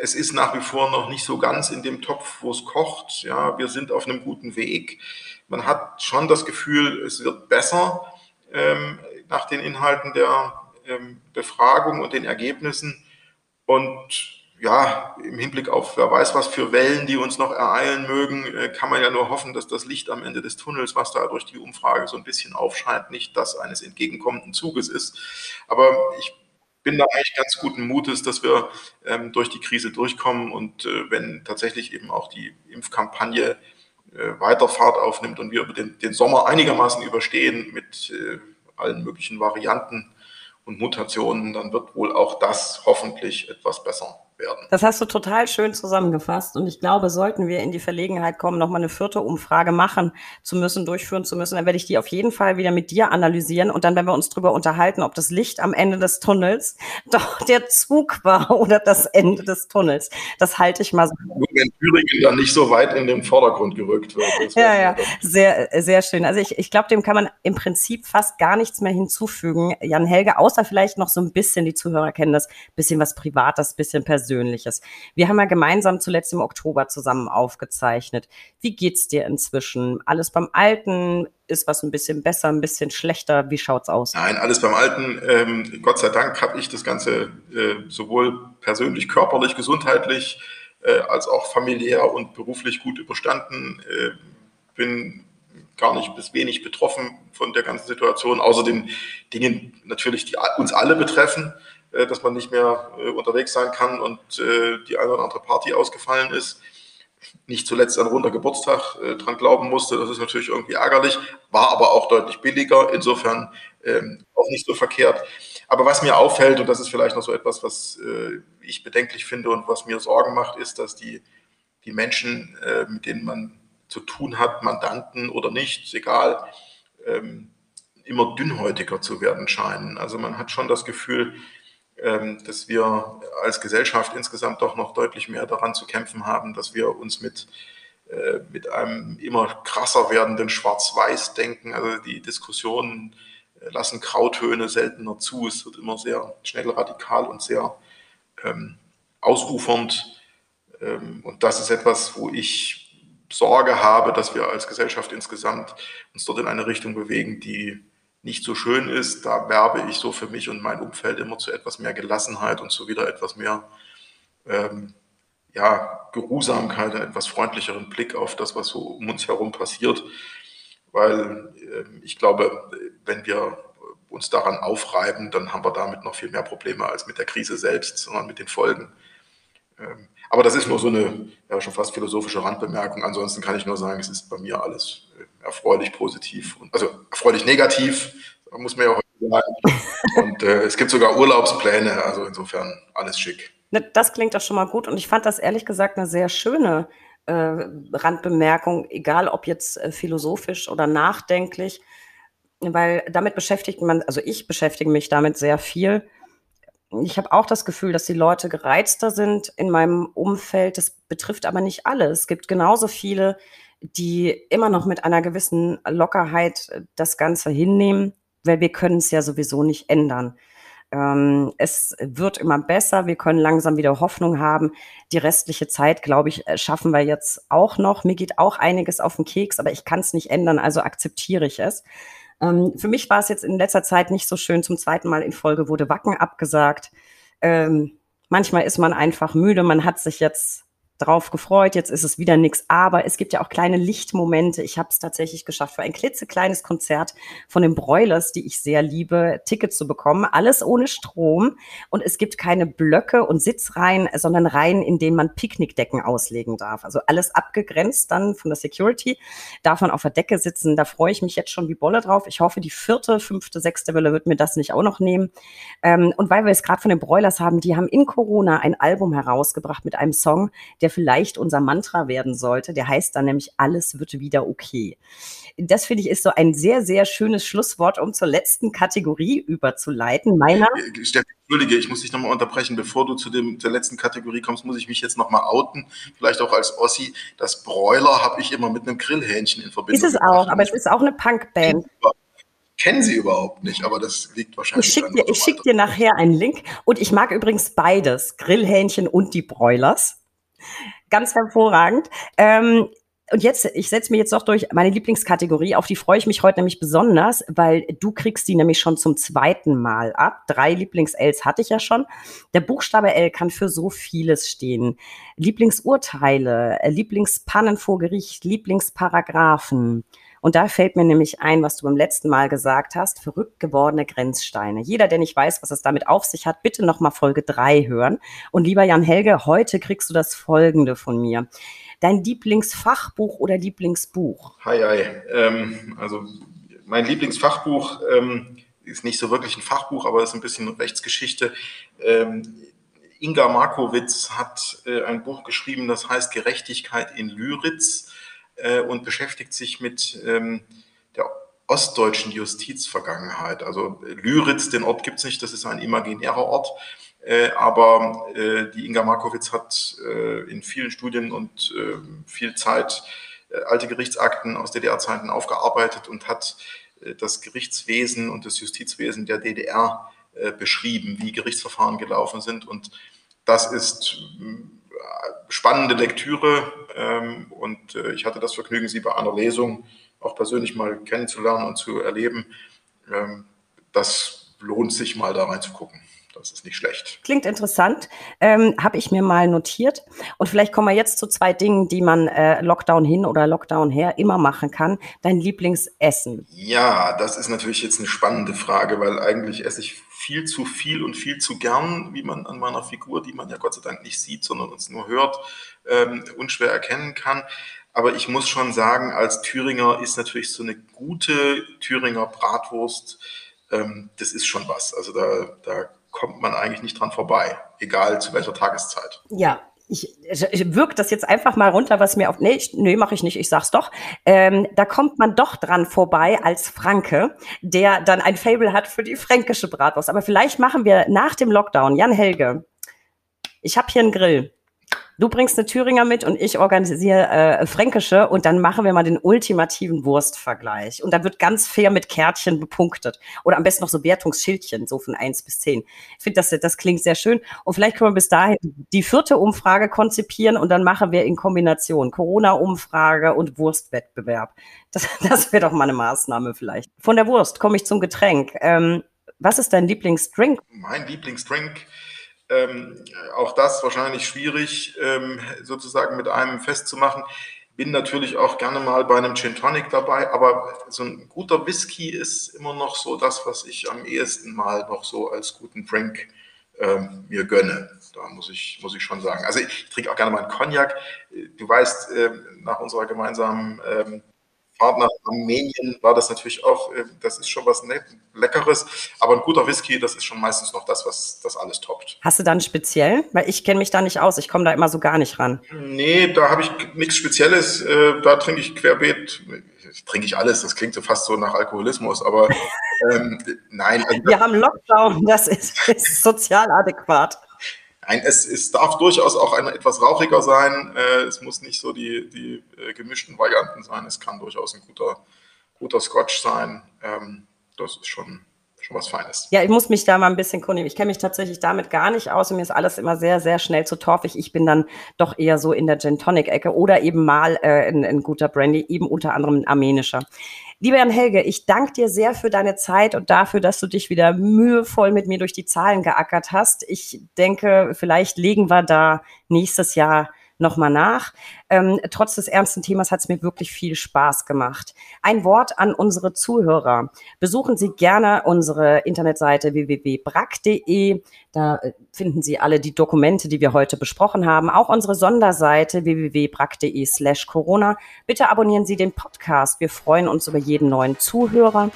B: es ist nach wie vor noch nicht so ganz in dem Topf, wo es kocht. Ja, wir sind auf einem guten Weg. Man hat schon das Gefühl, es wird besser ähm, nach den Inhalten der ähm, Befragung und den Ergebnissen. Und ja, im Hinblick auf wer weiß was für Wellen, die uns noch ereilen mögen, äh, kann man ja nur hoffen, dass das Licht am Ende des Tunnels, was da durch die Umfrage so ein bisschen aufscheint, nicht das eines entgegenkommenden Zuges ist. Aber ich bin da eigentlich ganz guten Mutes, dass wir ähm, durch die Krise durchkommen und äh, wenn tatsächlich eben auch die Impfkampagne äh, weiter Fahrt aufnimmt und wir den, den Sommer einigermaßen überstehen mit äh, allen möglichen Varianten und Mutationen, dann wird wohl auch das hoffentlich etwas besser. Werden.
A: Das hast du total schön zusammengefasst. Und ich glaube, sollten wir in die Verlegenheit kommen, nochmal eine vierte Umfrage machen zu müssen, durchführen zu müssen, dann werde ich die auf jeden Fall wieder mit dir analysieren. Und dann werden wir uns darüber unterhalten, ob das Licht am Ende des Tunnels doch der Zug war oder das Ende des Tunnels. Das halte ich mal so.
B: Wenn Thüringen dann nicht so weit in den Vordergrund gerückt wird.
A: Ja, ja, sehr, sehr schön. Also ich, ich glaube, dem kann man im Prinzip fast gar nichts mehr hinzufügen. Jan Helge, außer vielleicht noch so ein bisschen, die Zuhörer kennen das, bisschen was Privates, bisschen Persönliches. Wir haben ja gemeinsam zuletzt im Oktober zusammen aufgezeichnet. Wie geht's dir inzwischen? Alles beim Alten? Ist was ein bisschen besser, ein bisschen schlechter? Wie schaut's aus?
B: Nein, alles beim Alten. Ähm, Gott sei Dank habe ich das Ganze äh, sowohl persönlich, körperlich, gesundheitlich äh, als auch familiär und beruflich gut überstanden. Äh, bin gar nicht bis wenig betroffen von der ganzen Situation, außer den Dingen natürlich, die uns alle betreffen, dass man nicht mehr äh, unterwegs sein kann und äh, die eine oder andere Party ausgefallen ist. Nicht zuletzt an runder Geburtstag dran glauben musste, das ist natürlich irgendwie ärgerlich, war aber auch deutlich billiger, insofern ähm, auch nicht so verkehrt. Aber was mir auffällt, und das ist vielleicht noch so etwas, was ich bedenklich finde und was mir Sorgen macht, ist, dass die, die Menschen, mit denen man zu tun hat, Mandanten oder nicht, ist egal, ähm, immer dünnhäutiger zu werden scheinen. Also man hat schon das Gefühl, dass wir als Gesellschaft insgesamt doch noch deutlich mehr daran zu kämpfen haben, dass wir uns mit, äh, mit einem immer krasser werdenden Schwarz-Weiß-Denken, also die Diskussionen äh, lassen Grautöne seltener zu. Es wird immer sehr schnell radikal und sehr ähm, ausufernd. Ähm, und das ist etwas, wo ich Sorge habe, dass wir als Gesellschaft insgesamt uns dort in eine Richtung bewegen, die nicht so schön ist. Da werbe ich so für mich und mein Umfeld immer zu etwas mehr Gelassenheit und zu wieder etwas mehr ähm, ja, Geruhsamkeit, einen etwas freundlicheren Blick auf das, was so um uns herum passiert. Weil äh, ich glaube, wenn wir uns daran aufreiben, dann haben wir damit noch viel mehr Probleme als mit der Krise selbst, sondern mit den Folgen. Ähm, aber das ist nur so eine ja, schon fast philosophische Randbemerkung. Ansonsten kann ich nur sagen, es ist bei mir alles erfreulich positiv. Und, also erfreulich negativ, muss man ja auch sagen. Und äh, es gibt sogar Urlaubspläne, also insofern alles schick.
A: Das klingt doch schon mal gut. Und ich fand das ehrlich gesagt eine sehr schöne äh, Randbemerkung, egal ob jetzt äh, philosophisch oder nachdenklich, weil damit beschäftigt man, also ich beschäftige mich damit sehr viel ich habe auch das Gefühl, dass die Leute gereizter sind in meinem Umfeld. Das betrifft aber nicht alle. Es gibt genauso viele, die immer noch mit einer gewissen Lockerheit äh, das Ganze hinnehmen, weil wir können es ja sowieso nicht ändern. Ähm, es wird immer besser. Wir können langsam wieder Hoffnung haben. Die restliche Zeit, glaube ich, äh, schaffen wir jetzt auch noch. Mir geht auch einiges auf den Keks, aber ich kann es nicht ändern, also akzeptiere ich es. Ähm, für mich war es jetzt in letzter Zeit nicht so schön. Zum zweiten Mal in Folge wurde Wacken abgesagt. Ähm, manchmal ist man einfach müde. Man hat sich jetzt drauf gefreut, jetzt ist es wieder nichts. Aber es gibt ja auch kleine Lichtmomente. Ich habe es tatsächlich geschafft, für ein klitzekleines Konzert von den Broilers, die ich sehr liebe, Tickets zu bekommen. Alles ohne Strom. Und es gibt keine Blöcke und Sitzreihen, sondern Reihen, in denen man Picknickdecken auslegen darf. Also alles abgegrenzt dann von der Security. Darf man auf der Decke sitzen. Da freue ich mich jetzt schon wie Bolle drauf. Ich hoffe, die vierte, fünfte, sechste Welle wird mir das nicht auch noch nehmen. Ähm, und weil wir es gerade von den Broilers haben, die haben in Corona ein Album herausgebracht mit einem Song, der der vielleicht unser Mantra werden sollte. Der heißt dann nämlich, alles wird wieder okay. Das finde ich ist so ein sehr, sehr schönes Schlusswort, um zur letzten Kategorie überzuleiten. Meiner.
B: Äh, Steffi, Entschuldige, ich muss dich nochmal unterbrechen. Bevor du zu dem, zur letzten Kategorie kommst, muss ich mich jetzt nochmal outen. Vielleicht auch als Ossi. Das Broiler habe ich immer mit einem Grillhähnchen in Verbindung.
A: Ist es auch, aber es ist auch eine Punkband
B: kennen sie überhaupt nicht, aber das liegt wahrscheinlich.
A: Ich schicke dir, schick dir nachher einen Link und ich mag übrigens beides, Grillhähnchen und die Broilers. Ganz hervorragend. Ähm, und jetzt, ich setze mir jetzt noch durch meine Lieblingskategorie, auf die freue ich mich heute nämlich besonders, weil du kriegst die nämlich schon zum zweiten Mal ab. Drei Lieblings-Ls hatte ich ja schon. Der Buchstabe L kann für so vieles stehen. Lieblingsurteile, Lieblingspannen vor Gericht, Lieblingsparagraphen, und da fällt mir nämlich ein, was du beim letzten Mal gesagt hast, verrückt gewordene Grenzsteine. Jeder, der nicht weiß, was es damit auf sich hat, bitte nochmal Folge drei hören. Und lieber Jan Helge, heute kriegst du das Folgende von mir. Dein Lieblingsfachbuch oder Lieblingsbuch?
B: Hi, hi. Ähm, also mein Lieblingsfachbuch ähm, ist nicht so wirklich ein Fachbuch, aber ist ein bisschen Rechtsgeschichte. Ähm, Inga Markowitz hat äh, ein Buch geschrieben, das heißt Gerechtigkeit in Lyritz äh, und beschäftigt sich mit ähm, der ostdeutschen Justizvergangenheit. Also Lyritz, den Ort gibt es nicht, das ist ein imaginärer Ort. Äh, aber äh, die Inga Markowitz hat äh, in vielen Studien und äh, viel Zeit äh, alte Gerichtsakten aus DDR-Zeiten aufgearbeitet und hat äh, das Gerichtswesen und das Justizwesen der DDR beschrieben, wie Gerichtsverfahren gelaufen sind. Und das ist spannende Lektüre. Ähm, und ich hatte das Vergnügen, Sie bei einer Lesung auch persönlich mal kennenzulernen und zu erleben. Ähm, das lohnt sich mal da reinzugucken. Das ist nicht schlecht.
A: Klingt interessant. Ähm, Habe ich mir mal notiert. Und vielleicht kommen wir jetzt zu zwei Dingen, die man äh, Lockdown hin oder Lockdown her immer machen kann. Dein Lieblingsessen.
B: Ja, das ist natürlich jetzt eine spannende Frage, weil eigentlich esse ich viel zu viel und viel zu gern, wie man an meiner Figur, die man ja Gott sei Dank nicht sieht, sondern uns nur hört, ähm, unschwer erkennen kann. Aber ich muss schon sagen, als Thüringer ist natürlich so eine gute Thüringer Bratwurst, ähm, das ist schon was. Also da, da kommt man eigentlich nicht dran vorbei, egal zu welcher Tageszeit.
A: Ja, ich, ich wirke das jetzt einfach mal runter, was mir auf. Nee, ich, nee mache ich nicht, ich sag's doch. Ähm, da kommt man doch dran vorbei als Franke, der dann ein Fable hat für die fränkische Bratwurst. Aber vielleicht machen wir nach dem Lockdown, Jan Helge, ich habe hier einen Grill. Du bringst eine Thüringer mit und ich organisiere äh, Fränkische und dann machen wir mal den ultimativen Wurstvergleich. Und dann wird ganz fair mit Kärtchen bepunktet. Oder am besten noch so Wertungsschildchen, so von eins bis zehn. Ich finde, das, das klingt sehr schön. Und vielleicht können wir bis dahin die vierte Umfrage konzipieren und dann machen wir in Kombination Corona-Umfrage und Wurstwettbewerb. Das, das wäre doch mal eine Maßnahme vielleicht. Von der Wurst komme ich zum Getränk. Ähm, was ist dein Lieblingsdrink?
B: Mein Lieblingsdrink ähm, auch das wahrscheinlich schwierig ähm, sozusagen mit einem festzumachen. Bin natürlich auch gerne mal bei einem Gin Tonic dabei, aber so ein guter Whisky ist immer noch so das, was ich am ehesten mal noch so als guten Drink ähm, mir gönne. Da muss ich, muss ich schon sagen. Also ich, ich trinke auch gerne mal einen Cognac. Du weißt, äh, nach unserer gemeinsamen ähm, Fahrt nach Armenien war das natürlich auch, äh, das ist schon was Leckeres. Aber ein guter Whisky, das ist schon meistens noch das, was das alles toppt.
A: Hast du dann speziell? Weil ich kenne mich da nicht aus. Ich komme da immer so gar nicht ran.
B: Nee, da habe ich nichts Spezielles. Äh, da trinke ich querbeet. Trinke ich alles. Das klingt so fast so nach Alkoholismus. Aber ähm, nein.
A: Also Wir haben Lockdown. Das ist, ist sozial adäquat.
B: Nein, es, es darf durchaus auch ein, etwas rauchiger sein. Äh, es muss nicht so die, die äh, gemischten Varianten sein. Es kann durchaus ein guter, guter Scotch sein. Ähm, das ist schon, schon was Feines.
A: Ja, ich muss mich da mal ein bisschen kundigen. Ich kenne mich tatsächlich damit gar nicht aus und mir ist alles immer sehr, sehr schnell zu torfig. Ich bin dann doch eher so in der Gin Tonic Ecke oder eben mal äh, ein, ein guter Brandy, eben unter anderem ein armenischer. Lieber Jan Helge, ich danke dir sehr für deine Zeit und dafür, dass du dich wieder mühevoll mit mir durch die Zahlen geackert hast. Ich denke, vielleicht legen wir da nächstes Jahr nochmal nach. Ähm, trotz des ernsten Themas hat es mir wirklich viel Spaß gemacht. Ein Wort an unsere Zuhörer. Besuchen Sie gerne unsere Internetseite www.brack.de. Da äh, finden Sie alle die Dokumente, die wir heute besprochen haben. Auch unsere Sonderseite www.brack.de slash Corona. Bitte abonnieren Sie den Podcast. Wir freuen uns über jeden neuen Zuhörer.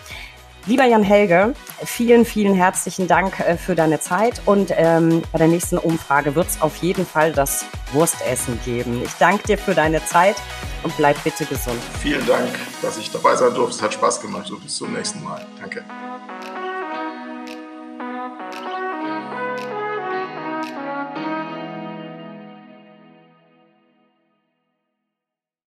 A: Lieber Jan Helge, vielen, vielen herzlichen Dank äh, für deine Zeit und ähm, bei der nächsten Umfrage wird es auf jeden Fall das Wurstessen geben. Ich danke dir für deine Zeit und bleib bitte gesund.
B: Vielen Dank, dass ich dabei sein durfte. Es hat Spaß gemacht und bis zum nächsten Mal. Danke.